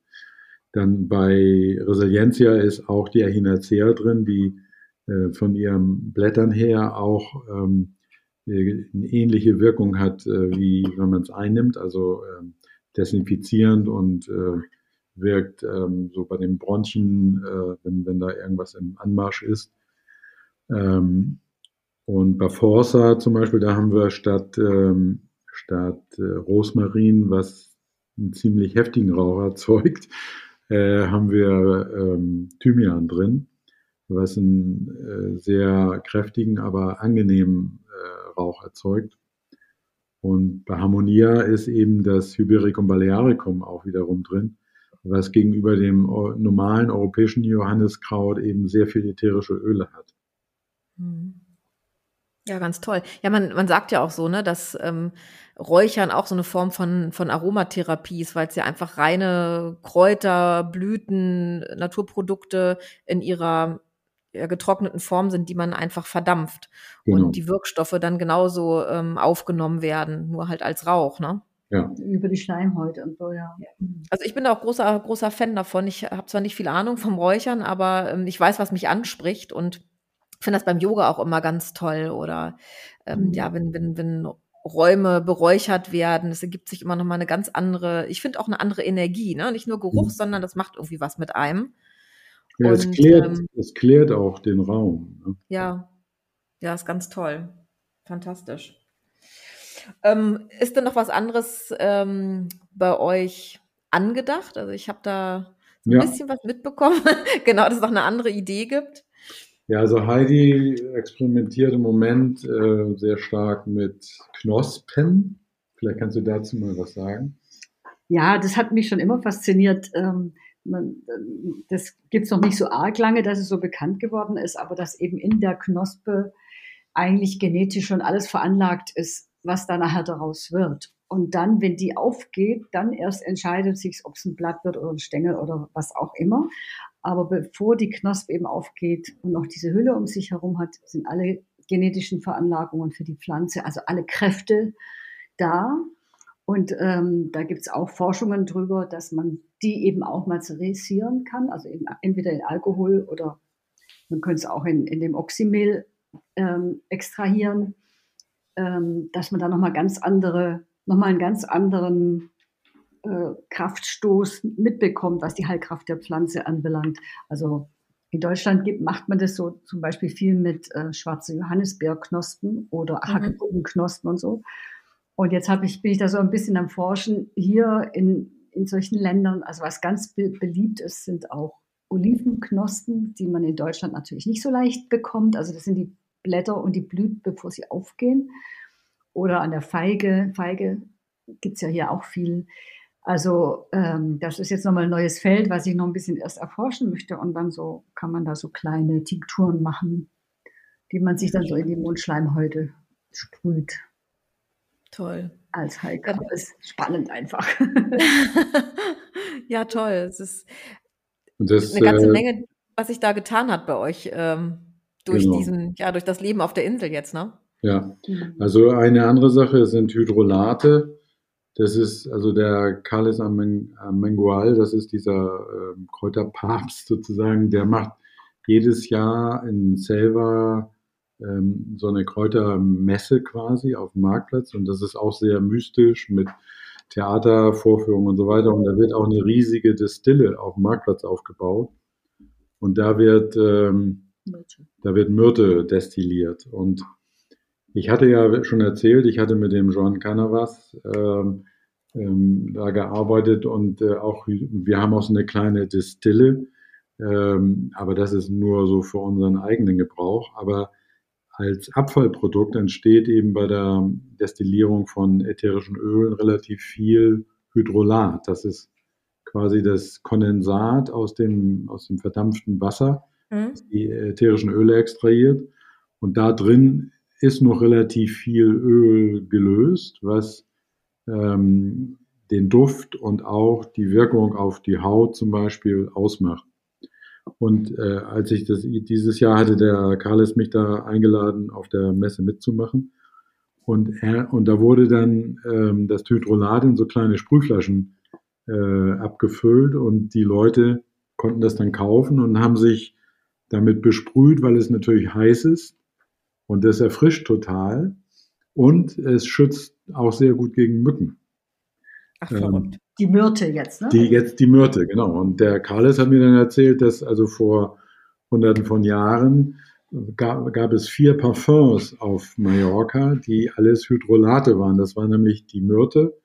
Dann bei Resilientia ist auch die Echinacea drin, die äh, von ihren Blättern her auch ähm, eine ähnliche Wirkung hat, äh, wie wenn man es einnimmt, also äh, desinfizierend und äh, wirkt ähm, so bei den Bronchien, äh, wenn, wenn da irgendwas im Anmarsch ist. Ähm, und bei Forza zum Beispiel, da haben wir statt, ähm, statt äh, Rosmarin, was einen ziemlich heftigen Rauch erzeugt, äh, haben wir ähm, Thymian drin, was einen äh, sehr kräftigen, aber angenehmen äh, Rauch erzeugt. Und bei Harmonia ist eben das Hybericum balearicum auch wiederum drin, was gegenüber dem normalen europäischen Johanniskraut eben sehr viel ätherische Öle hat. Mhm. Ja, ganz toll. Ja, man, man sagt ja auch so, ne, dass ähm, Räuchern auch so eine Form von, von Aromatherapie ist, weil es ja einfach reine Kräuter, Blüten, Naturprodukte in ihrer ja, getrockneten Form sind, die man einfach verdampft. Genau. Und die Wirkstoffe dann genauso ähm, aufgenommen werden, nur halt als Rauch, ne? Ja. Über die Schleimhäute und so, ja. Also ich bin auch großer, großer Fan davon. Ich habe zwar nicht viel Ahnung vom Räuchern, aber ähm, ich weiß, was mich anspricht und finde das beim Yoga auch immer ganz toll. Oder ähm, mhm. ja, wenn, wenn, wenn Räume beräuchert werden, es ergibt sich immer noch mal eine ganz andere, ich finde auch eine andere Energie, ne? Nicht nur Geruch, mhm. sondern das macht irgendwie was mit einem. Ja, es, klärt, ähm, es klärt auch den Raum. Ne? Ja, ja, ist ganz toll. Fantastisch. Ähm, ist denn noch was anderes ähm, bei euch angedacht? Also ich habe da ein ja. bisschen was mitbekommen. genau, dass es noch eine andere Idee gibt. Ja, also Heidi experimentiert im Moment äh, sehr stark mit Knospen. Vielleicht kannst du dazu mal was sagen. Ja, das hat mich schon immer fasziniert. Ähm, man, das gibt es noch nicht so arg lange, dass es so bekannt geworden ist, aber dass eben in der Knospe eigentlich genetisch schon alles veranlagt ist, was da nachher daraus wird. Und dann, wenn die aufgeht, dann erst entscheidet sich, ob es ein Blatt wird oder ein Stängel oder was auch immer. Aber bevor die Knospe eben aufgeht und noch diese Hülle um sich herum hat, sind alle genetischen Veranlagungen für die Pflanze, also alle Kräfte da. Und ähm, da gibt es auch Forschungen drüber, dass man die eben auch mal zerisieren kann, also in, entweder in Alkohol oder man könnte es auch in, in dem Oxymehl ähm, extrahieren, dass man da nochmal ganz andere, nochmal einen ganz anderen äh, Kraftstoß mitbekommt, was die Heilkraft der Pflanze anbelangt. Also in Deutschland gibt, macht man das so zum Beispiel viel mit äh, schwarze Johannisbeerknospen oder mhm. Hagebuchenknospen und so. Und jetzt ich, bin ich da so ein bisschen am Forschen. Hier in, in solchen Ländern, also was ganz be beliebt ist, sind auch Olivenknospen, die man in Deutschland natürlich nicht so leicht bekommt. Also das sind die Blätter und die Blüten, bevor sie aufgehen. Oder an der Feige. Feige gibt es ja hier auch viel. Also ähm, das ist jetzt nochmal ein neues Feld, was ich noch ein bisschen erst erforschen möchte. Und dann so kann man da so kleine Tinkturen machen, die man sich dann so in die Mundschleimhäute sprüht. Toll. Als Heilkraft. Ja. ist spannend einfach. ja, toll. Es ist das, eine ganze äh, Menge, was sich da getan hat bei euch ähm, durch genau. diesen, ja, durch das Leben auf der Insel jetzt, ne? Ja, mhm. also eine andere Sache sind Hydrolate. Das ist also der Carles Amengual, das ist dieser äh, Kräuterpapst sozusagen, der macht jedes Jahr in Selva ähm, so eine Kräutermesse quasi auf dem Marktplatz und das ist auch sehr mystisch mit Theatervorführungen und so weiter und da wird auch eine riesige Distille auf dem Marktplatz aufgebaut und da wird ähm, da wird Myrte destilliert und ich hatte ja schon erzählt, ich hatte mit dem Joan Canavas ähm, ähm, da gearbeitet und äh, auch wir haben auch so eine kleine Distille, ähm, aber das ist nur so für unseren eigenen Gebrauch. Aber als Abfallprodukt entsteht eben bei der Destillierung von ätherischen Ölen relativ viel Hydrolat. Das ist quasi das Kondensat aus dem, aus dem verdampften Wasser, mhm. die ätherischen Öle extrahiert. Und da drin ist noch relativ viel Öl gelöst, was ähm, den Duft und auch die Wirkung auf die Haut zum Beispiel ausmacht. Und äh, als ich das dieses Jahr hatte, der Carles mich da eingeladen, auf der Messe mitzumachen. Und er, und da wurde dann ähm, das Hydrolat in so kleine Sprühflaschen äh, abgefüllt und die Leute konnten das dann kaufen und haben sich damit besprüht, weil es natürlich heiß ist und das erfrischt total und es schützt auch sehr gut gegen Mücken. Ach, verrückt. Ähm, die Myrte jetzt, ne? Die, jetzt die Myrte, genau. Und der Carles hat mir dann erzählt, dass also vor hunderten von Jahren gab, gab es vier Parfums auf Mallorca, die alles Hydrolate waren. Das war nämlich die Myrte,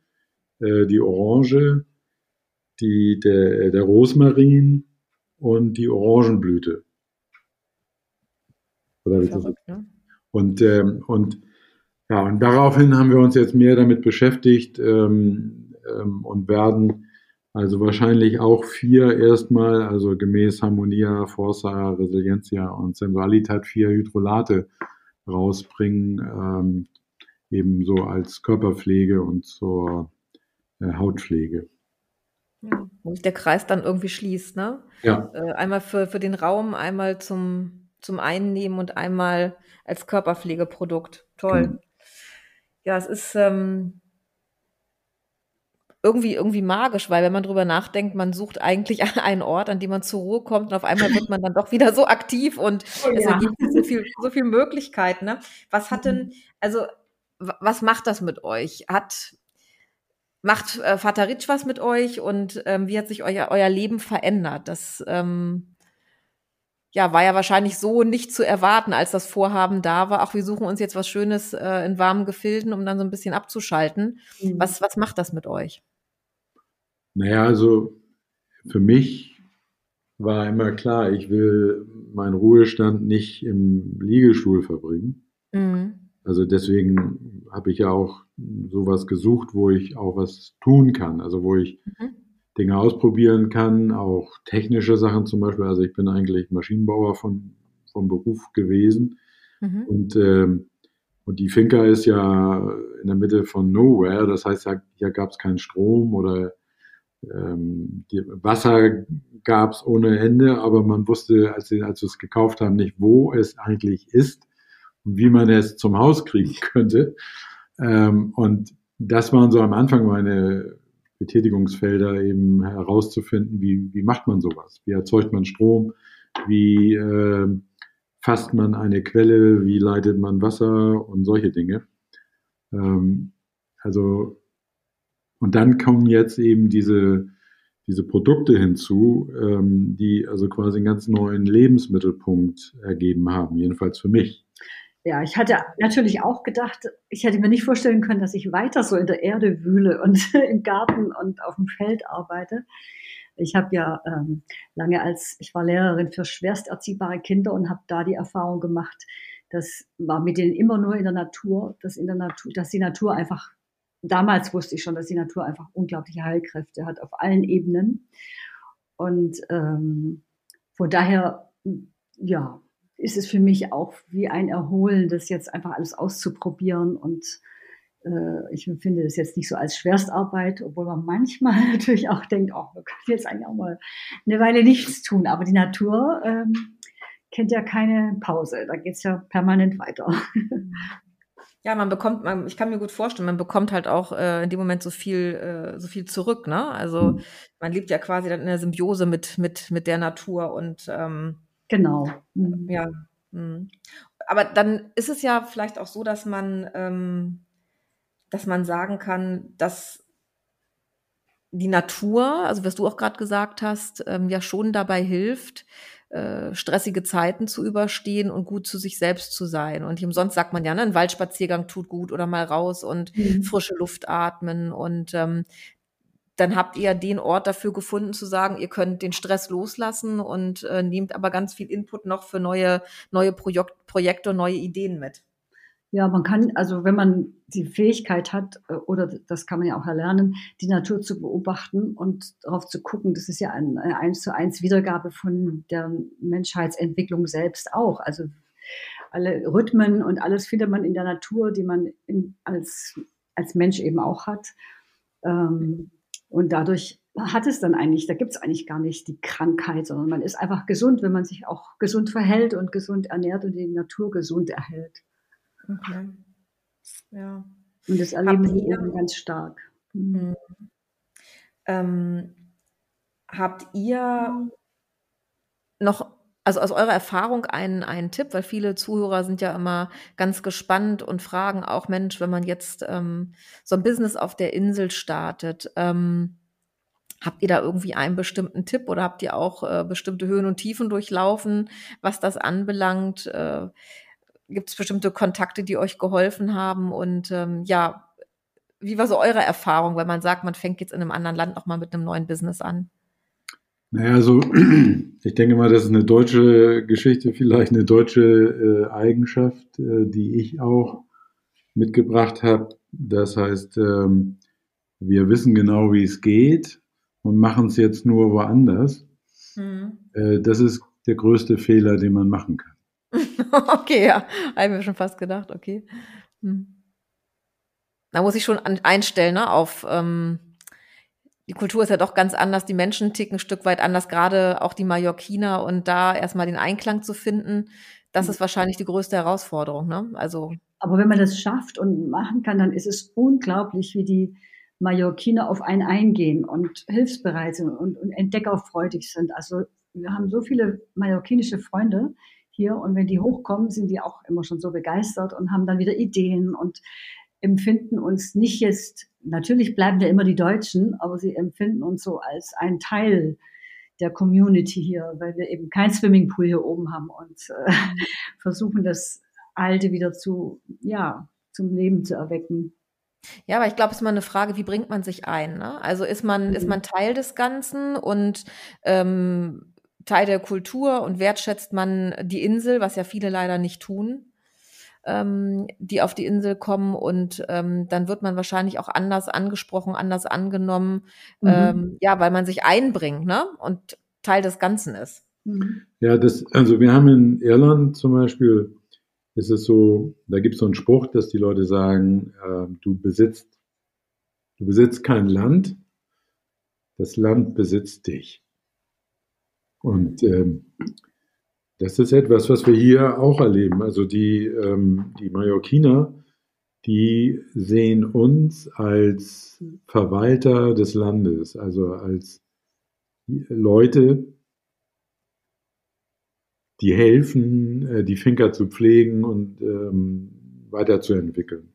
äh, die Orange, die, der, der Rosmarin und die Orangenblüte. Oder Verrückt, ne? Und, ähm, und ja, und daraufhin haben wir uns jetzt mehr damit beschäftigt, ähm, ähm, und werden also wahrscheinlich auch vier erstmal, also gemäß Harmonia, Forza, Resilientia und Sensualität vier Hydrolate rausbringen, ähm, eben so als Körperpflege und zur äh, Hautpflege. Ja, wo sich der Kreis dann irgendwie schließt, ne? Ja. Äh, einmal für, für den Raum, einmal zum, zum Einnehmen und einmal als Körperpflegeprodukt. Toll. Genau. Ja, es ist, ähm, irgendwie, irgendwie magisch, weil wenn man drüber nachdenkt, man sucht eigentlich einen Ort, an dem man zur Ruhe kommt und auf einmal wird man dann doch wieder so aktiv und oh, es ja. ergibt so viel, so viel Möglichkeiten. Ne? Was hat denn, mhm. also was macht das mit euch? Hat, macht äh, Vater Ritsch was mit euch und ähm, wie hat sich euer, euer Leben verändert? Das ähm, ja, war ja wahrscheinlich so nicht zu erwarten, als das Vorhaben da war. Ach, wir suchen uns jetzt was Schönes äh, in warmen Gefilden, um dann so ein bisschen abzuschalten. Mhm. Was, was macht das mit euch? Naja, also für mich war immer klar, ich will meinen Ruhestand nicht im Liegestuhl verbringen. Mhm. Also deswegen habe ich ja auch sowas gesucht, wo ich auch was tun kann. Also wo ich mhm. Dinge ausprobieren kann, auch technische Sachen zum Beispiel. Also ich bin eigentlich Maschinenbauer von, vom Beruf gewesen. Mhm. Und, ähm, und die Finca ist ja in der Mitte von Nowhere. Das heißt, ja, hier gab es keinen Strom oder ähm, Wasser gab es ohne Ende, aber man wusste, als, sie, als wir es gekauft haben, nicht, wo es eigentlich ist und wie man es zum Haus kriegen könnte. Ähm, und das waren so am Anfang meine Betätigungsfelder eben herauszufinden, wie, wie macht man sowas? Wie erzeugt man Strom? Wie äh, fasst man eine Quelle? Wie leitet man Wasser und solche Dinge? Ähm, also und dann kommen jetzt eben diese, diese Produkte hinzu, ähm, die also quasi einen ganz neuen Lebensmittelpunkt ergeben haben, jedenfalls für mich. Ja, ich hatte natürlich auch gedacht, ich hätte mir nicht vorstellen können, dass ich weiter so in der Erde wühle und im Garten und auf dem Feld arbeite. Ich habe ja ähm, lange als, ich war Lehrerin für schwerst erziehbare Kinder und habe da die Erfahrung gemacht, das war mit denen immer nur in der Natur, dass in der Natur, dass die Natur einfach damals wusste ich schon, dass die Natur einfach unglaubliche Heilkräfte hat auf allen Ebenen. Und ähm, von daher, ja, ist es für mich auch wie ein Erholen, das jetzt einfach alles auszuprobieren. Und äh, ich empfinde das jetzt nicht so als Schwerstarbeit, obwohl man manchmal natürlich auch denkt, oh, wir können jetzt eigentlich auch mal eine Weile nichts tun. Aber die Natur ähm, kennt ja keine Pause. Da geht es ja permanent weiter. Ja, man bekommt, man, ich kann mir gut vorstellen, man bekommt halt auch äh, in dem Moment so viel, äh, so viel zurück, ne? Also man lebt ja quasi dann in der Symbiose mit, mit, mit der Natur und ähm, genau. Mhm. Ja. Mh. Aber dann ist es ja vielleicht auch so, dass man, ähm, dass man sagen kann, dass die Natur, also was du auch gerade gesagt hast, ähm, ja schon dabei hilft, äh, stressige Zeiten zu überstehen und gut zu sich selbst zu sein. Und umsonst sagt man ja, ne, ein Waldspaziergang tut gut oder mal raus und mhm. frische Luft atmen. Und ähm, dann habt ihr den Ort dafür gefunden zu sagen, ihr könnt den Stress loslassen und äh, nehmt aber ganz viel Input noch für neue, neue Projek Projekte neue Ideen mit. Ja, man kann, also wenn man die Fähigkeit hat, äh, oder das kann man ja auch erlernen, die Natur zu beobachten und darauf zu gucken, das ist ja eine eins zu eins Wiedergabe von der Menschheitsentwicklung selbst auch. Also alle Rhythmen und alles findet man in der Natur, die man in, als, als Mensch eben auch hat. Ähm, und dadurch hat es dann eigentlich, da gibt es eigentlich gar nicht die Krankheit, sondern man ist einfach gesund, wenn man sich auch gesund verhält und gesund ernährt und die Natur gesund erhält. Okay. Ja. Und das erleben wir eben ganz stark. Mhm. mhm. Ähm, habt ihr noch, also aus eurer Erfahrung einen, einen Tipp, weil viele Zuhörer sind ja immer ganz gespannt und fragen auch, Mensch, wenn man jetzt ähm, so ein Business auf der Insel startet, ähm, Habt ihr da irgendwie einen bestimmten Tipp oder habt ihr auch äh, bestimmte Höhen und Tiefen durchlaufen, was das anbelangt? Äh, Gibt es bestimmte Kontakte, die euch geholfen haben? Und ähm, ja, wie war so eure Erfahrung, wenn man sagt, man fängt jetzt in einem anderen Land nochmal mit einem neuen Business an? Naja, also ich denke mal, das ist eine deutsche Geschichte, vielleicht eine deutsche äh, Eigenschaft, äh, die ich auch mitgebracht habe. Das heißt, ähm, wir wissen genau, wie es geht und machen es jetzt nur woanders. Mhm. Äh, das ist der größte Fehler, den man machen kann. okay, ja, habe mir schon fast gedacht, okay. Hm. Da muss ich schon einstellen, ne, auf ähm, die Kultur ist ja doch ganz anders, die Menschen ticken ein Stück weit anders, gerade auch die Mallorquiner und da erstmal den Einklang zu finden, das ist wahrscheinlich die größte Herausforderung, ne? Also. Aber wenn man das schafft und machen kann, dann ist es unglaublich, wie die Mallorquiner auf einen eingehen und hilfsbereit sind und, und entdeckerfreudig sind. Also wir haben so viele mallorquinische Freunde, hier. Und wenn die hochkommen, sind die auch immer schon so begeistert und haben dann wieder Ideen und empfinden uns nicht jetzt, natürlich bleiben wir immer die Deutschen, aber sie empfinden uns so als ein Teil der Community hier, weil wir eben kein Swimmingpool hier oben haben und äh, versuchen das Alte wieder zu, ja, zum Leben zu erwecken. Ja, aber ich glaube, es ist mal eine Frage, wie bringt man sich ein? Ne? Also ist man, mhm. ist man Teil des Ganzen und ähm, Teil der Kultur und wertschätzt man die Insel, was ja viele leider nicht tun, ähm, die auf die Insel kommen und ähm, dann wird man wahrscheinlich auch anders angesprochen, anders angenommen, mhm. ähm, ja, weil man sich einbringt, ne? Und Teil des Ganzen ist. Mhm. Ja, das, also wir haben in Irland zum Beispiel, ist es so, da gibt es so einen Spruch, dass die Leute sagen, äh, du besitzt, du besitzt kein Land, das Land besitzt dich. Und ähm, das ist etwas, was wir hier auch erleben. Also die, ähm, die Mallorquiner, die sehen uns als Verwalter des Landes, also als Leute, die helfen, äh, die Finker zu pflegen und ähm, weiterzuentwickeln.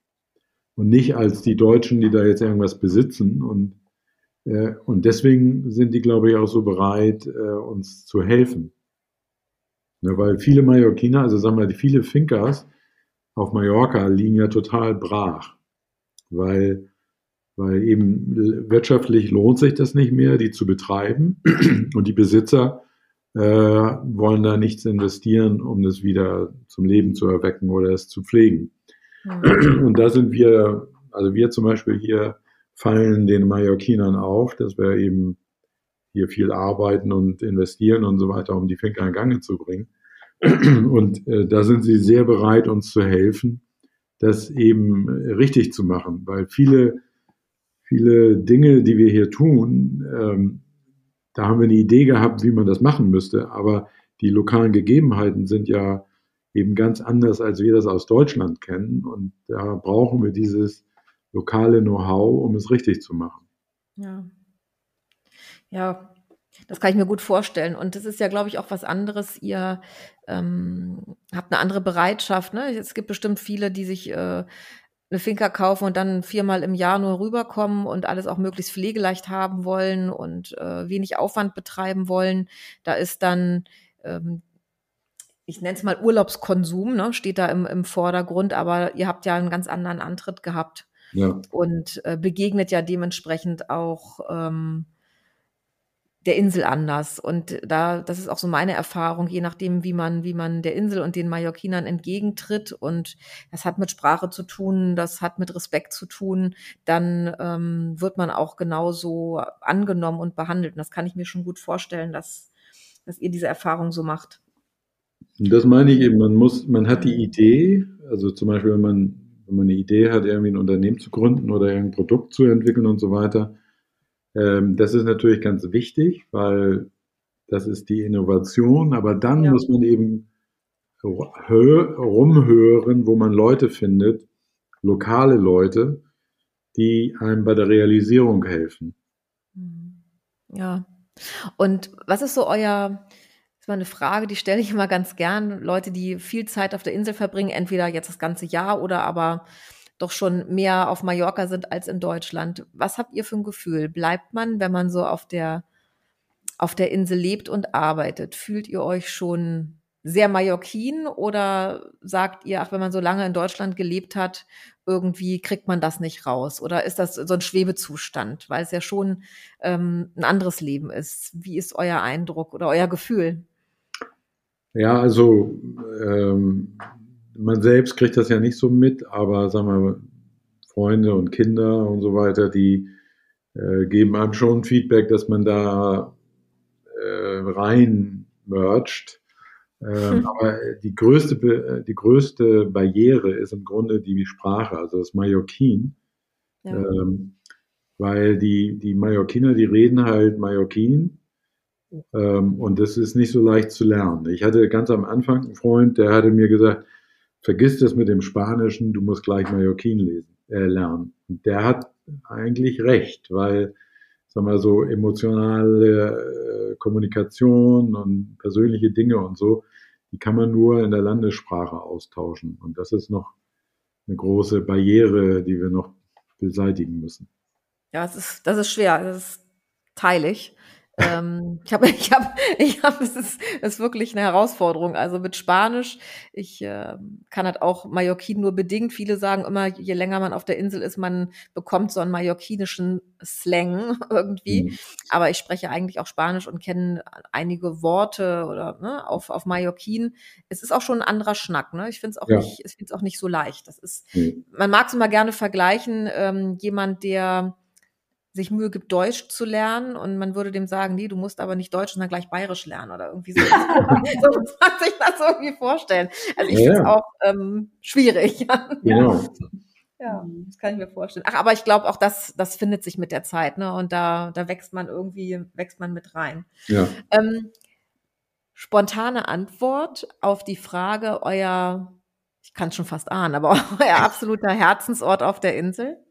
Und nicht als die Deutschen, die da jetzt irgendwas besitzen und äh, und deswegen sind die, glaube ich, auch so bereit, äh, uns zu helfen. Ja, weil viele Mallorquiner, also sagen wir, viele Finkers auf Mallorca liegen ja total brach, weil, weil eben wirtschaftlich lohnt sich das nicht mehr, die zu betreiben. Und die Besitzer äh, wollen da nichts investieren, um das wieder zum Leben zu erwecken oder es zu pflegen. Mhm. Und da sind wir, also wir zum Beispiel hier fallen den Mallorquinern auf, dass wir eben hier viel arbeiten und investieren und so weiter, um die Finger in Gange zu bringen. Und äh, da sind sie sehr bereit, uns zu helfen, das eben richtig zu machen, weil viele, viele Dinge, die wir hier tun, ähm, da haben wir eine Idee gehabt, wie man das machen müsste, aber die lokalen Gegebenheiten sind ja eben ganz anders, als wir das aus Deutschland kennen. Und da brauchen wir dieses lokale Know-how, um es richtig zu machen. Ja. Ja, das kann ich mir gut vorstellen. Und das ist ja, glaube ich, auch was anderes. Ihr ähm, habt eine andere Bereitschaft. Ne? Es gibt bestimmt viele, die sich äh, eine Finca kaufen und dann viermal im Jahr nur rüberkommen und alles auch möglichst pflegeleicht haben wollen und äh, wenig Aufwand betreiben wollen. Da ist dann ähm, ich nenne es mal Urlaubskonsum, ne, steht da im, im Vordergrund, aber ihr habt ja einen ganz anderen Antritt gehabt. Ja. Und äh, begegnet ja dementsprechend auch ähm, der Insel anders. Und da, das ist auch so meine Erfahrung, je nachdem, wie man, wie man der Insel und den Mallorquinern entgegentritt. Und das hat mit Sprache zu tun, das hat mit Respekt zu tun. Dann ähm, wird man auch genauso angenommen und behandelt. Und das kann ich mir schon gut vorstellen, dass, dass ihr diese Erfahrung so macht. Das meine ich eben, man muss, man hat die Idee, also zum Beispiel, wenn man, wenn man eine Idee hat, irgendwie ein Unternehmen zu gründen oder ein Produkt zu entwickeln und so weiter, das ist natürlich ganz wichtig, weil das ist die Innovation, aber dann ja. muss man eben rumhören, wo man Leute findet, lokale Leute, die einem bei der Realisierung helfen. Mhm. Ja. Und was ist so euer, das ist mal eine Frage, die stelle ich immer ganz gern, Leute, die viel Zeit auf der Insel verbringen, entweder jetzt das ganze Jahr oder aber doch schon mehr auf Mallorca sind als in Deutschland. Was habt ihr für ein Gefühl? Bleibt man, wenn man so auf der, auf der Insel lebt und arbeitet? Fühlt ihr euch schon sehr Mallorquin oder sagt ihr, ach, wenn man so lange in Deutschland gelebt hat, irgendwie kriegt man das nicht raus? Oder ist das so ein Schwebezustand, weil es ja schon ähm, ein anderes Leben ist? Wie ist euer Eindruck oder euer Gefühl? Ja, also ähm, man selbst kriegt das ja nicht so mit, aber sagen wir, Freunde und Kinder und so weiter, die äh, geben einem schon Feedback, dass man da äh, rein mercht. Ähm, hm. Aber die größte, die größte Barriere ist im Grunde die Sprache, also das Mallorquin. Ja. Ähm, weil die, die Mallorquiner, die reden halt Mallorquin. Ähm, und das ist nicht so leicht zu lernen. Ich hatte ganz am Anfang einen Freund, der hatte mir gesagt, vergiss das mit dem Spanischen, du musst gleich Mallorquin lesen, äh, lernen. Der hat eigentlich recht, weil, sagen wir so, emotionale äh, Kommunikation und persönliche Dinge und so, die kann man nur in der Landessprache austauschen. Und das ist noch eine große Barriere, die wir noch beseitigen müssen. Ja, es ist, das ist schwer, das ist teilig ähm, ich habe, ich habe, ich habe, es ist, ist wirklich eine Herausforderung. Also mit Spanisch, ich äh, kann halt auch Mallorquin nur bedingt. Viele sagen immer, je länger man auf der Insel ist, man bekommt so einen mallorquinischen Slang irgendwie. Mhm. Aber ich spreche eigentlich auch Spanisch und kenne einige Worte oder ne, auf, auf Mallorquin. Es ist auch schon ein anderer Schnack. Ne? Ich finde es auch ja. nicht, ich finde es auch nicht so leicht. Das ist, mhm. man mag es immer gerne vergleichen. Ähm, jemand, der sich Mühe gibt, Deutsch zu lernen und man würde dem sagen, nee, du musst aber nicht Deutsch, sondern gleich Bayerisch lernen oder irgendwie so. so man sich das irgendwie vorstellen. Also ich ja. finde es auch ähm, schwierig. Genau. Ja, das kann ich mir vorstellen. Ach, aber ich glaube auch, das, das findet sich mit der Zeit, ne? Und da, da wächst man irgendwie, wächst man mit rein. Ja. Ähm, spontane Antwort auf die Frage, euer, ich kann es schon fast ahnen, aber euer absoluter Herzensort auf der Insel?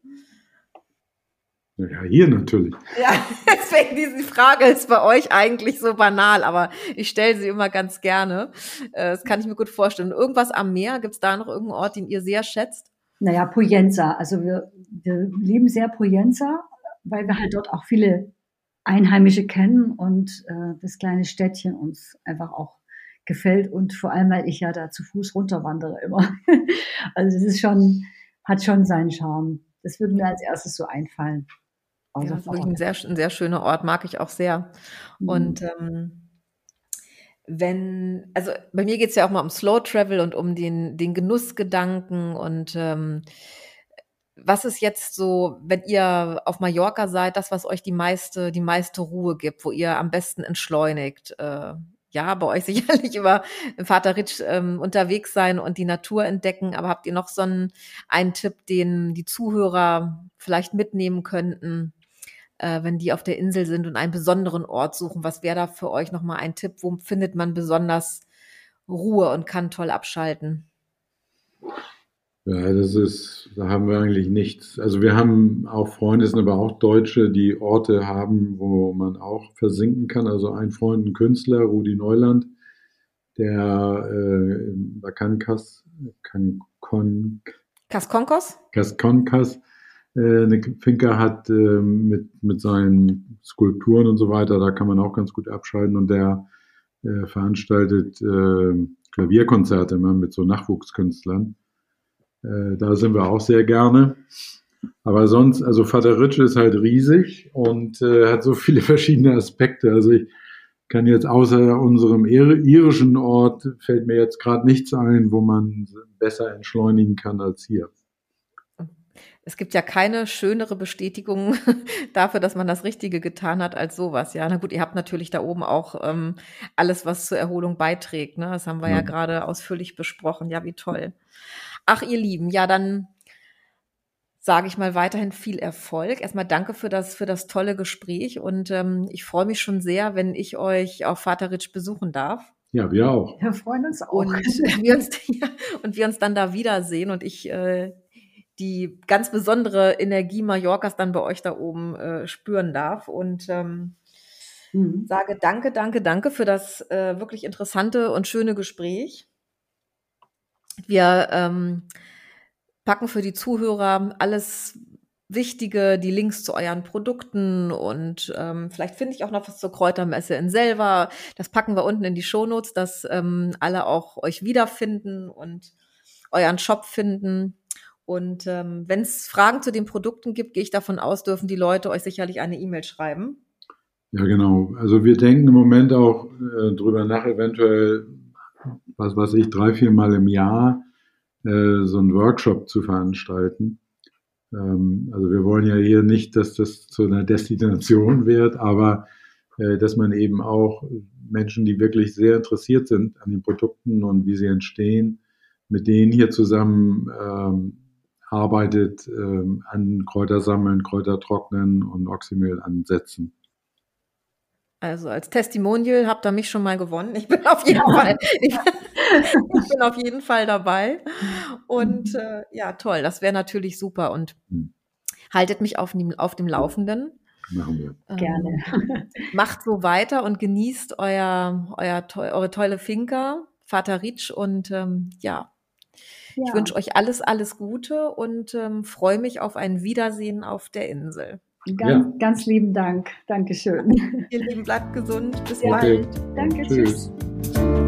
Ja, hier natürlich. Ja, deswegen diese Frage ist bei euch eigentlich so banal, aber ich stelle sie immer ganz gerne. Äh, das kann ich mir gut vorstellen. Irgendwas am Meer, gibt es da noch irgendeinen Ort, den ihr sehr schätzt? Naja, Poyenza. Also wir, wir lieben sehr Poyenza, weil wir halt dort auch viele Einheimische kennen und äh, das kleine Städtchen uns einfach auch gefällt und vor allem, weil ich ja da zu Fuß runterwandere immer. also es ist schon, hat schon seinen Charme. Das würde mir als erstes so einfallen. Also ja, wirklich ein sehr, ein sehr schöner Ort, mag ich auch sehr. Mhm. Und ähm, wenn, also bei mir geht es ja auch mal um Slow Travel und um den, den Genussgedanken und ähm, was ist jetzt so, wenn ihr auf Mallorca seid, das, was euch die meiste, die meiste Ruhe gibt, wo ihr am besten entschleunigt? Äh, ja, bei euch sicherlich über Vater Ritsch ähm, unterwegs sein und die Natur entdecken, aber habt ihr noch so einen, einen Tipp, den die Zuhörer vielleicht mitnehmen könnten? Äh, wenn die auf der Insel sind und einen besonderen Ort suchen? Was wäre da für euch nochmal ein Tipp? Wo findet man besonders Ruhe und kann toll abschalten? Ja, das ist, da haben wir eigentlich nichts. Also wir haben auch Freunde, sind aber auch Deutsche, die Orte haben, wo man auch versinken kann. Also ein Freund, ein Künstler, Rudi Neuland, der äh, bei Cankas, Cancon, Casconcos? Casconcas äh, eine Finca hat äh, mit, mit seinen Skulpturen und so weiter, da kann man auch ganz gut abschalten und der äh, veranstaltet äh, Klavierkonzerte immer mit so Nachwuchskünstlern. Äh, da sind wir auch sehr gerne. Aber sonst, also Vater Ritsch ist halt riesig und äh, hat so viele verschiedene Aspekte. Also ich kann jetzt außer unserem irischen Ort, fällt mir jetzt gerade nichts ein, wo man besser entschleunigen kann als hier. Es gibt ja keine schönere Bestätigung dafür, dass man das Richtige getan hat, als sowas. Ja, na gut, ihr habt natürlich da oben auch ähm, alles, was zur Erholung beiträgt. Ne? Das haben wir ja, ja gerade ausführlich besprochen. Ja, wie toll. Ach, ihr Lieben, ja, dann sage ich mal weiterhin viel Erfolg. Erstmal danke für das, für das tolle Gespräch und ähm, ich freue mich schon sehr, wenn ich euch auf Vateritsch besuchen darf. Ja, wir auch. Wir freuen uns auch. Und wir uns, ja, und wir uns dann da wiedersehen und ich äh, die ganz besondere Energie Mallorcas dann bei euch da oben äh, spüren darf. Und ähm, mhm. sage danke, danke, danke für das äh, wirklich interessante und schöne Gespräch. Wir ähm, packen für die Zuhörer alles Wichtige, die Links zu euren Produkten und ähm, vielleicht finde ich auch noch was zur Kräutermesse in Selva. Das packen wir unten in die Shownotes, dass ähm, alle auch euch wiederfinden und euren Shop finden. Und ähm, wenn es Fragen zu den Produkten gibt, gehe ich davon aus, dürfen die Leute euch sicherlich eine E-Mail schreiben. Ja, genau. Also wir denken im Moment auch äh, drüber nach, eventuell, was weiß ich, drei, vier Mal im Jahr äh, so einen Workshop zu veranstalten. Ähm, also wir wollen ja hier nicht, dass das zu einer Destination wird, aber äh, dass man eben auch Menschen, die wirklich sehr interessiert sind an den Produkten und wie sie entstehen, mit denen hier zusammen ähm, arbeitet ähm, an Kräutersammeln, Kräutertrocknen und Oxymehl ansetzen. Also als Testimonial habt ihr mich schon mal gewonnen. Ich bin auf jeden ja. Fall, ich, ich, bin auf jeden Fall dabei. Und äh, ja, toll, das wäre natürlich super. Und mhm. haltet mich auf, auf dem Laufenden. Machen wir. Ähm, Gerne. Macht so weiter und genießt euer, euer, eure tolle Finca, Vater Ritsch. Und ähm, ja, ja, ich wünsche euch alles, alles Gute und ähm, freue mich auf ein Wiedersehen auf der Insel. Ganz, ja. ganz lieben Dank. Dankeschön. Ihr Lieben, bleibt gesund. Bis ja. bald. Danke, tschüss. tschüss.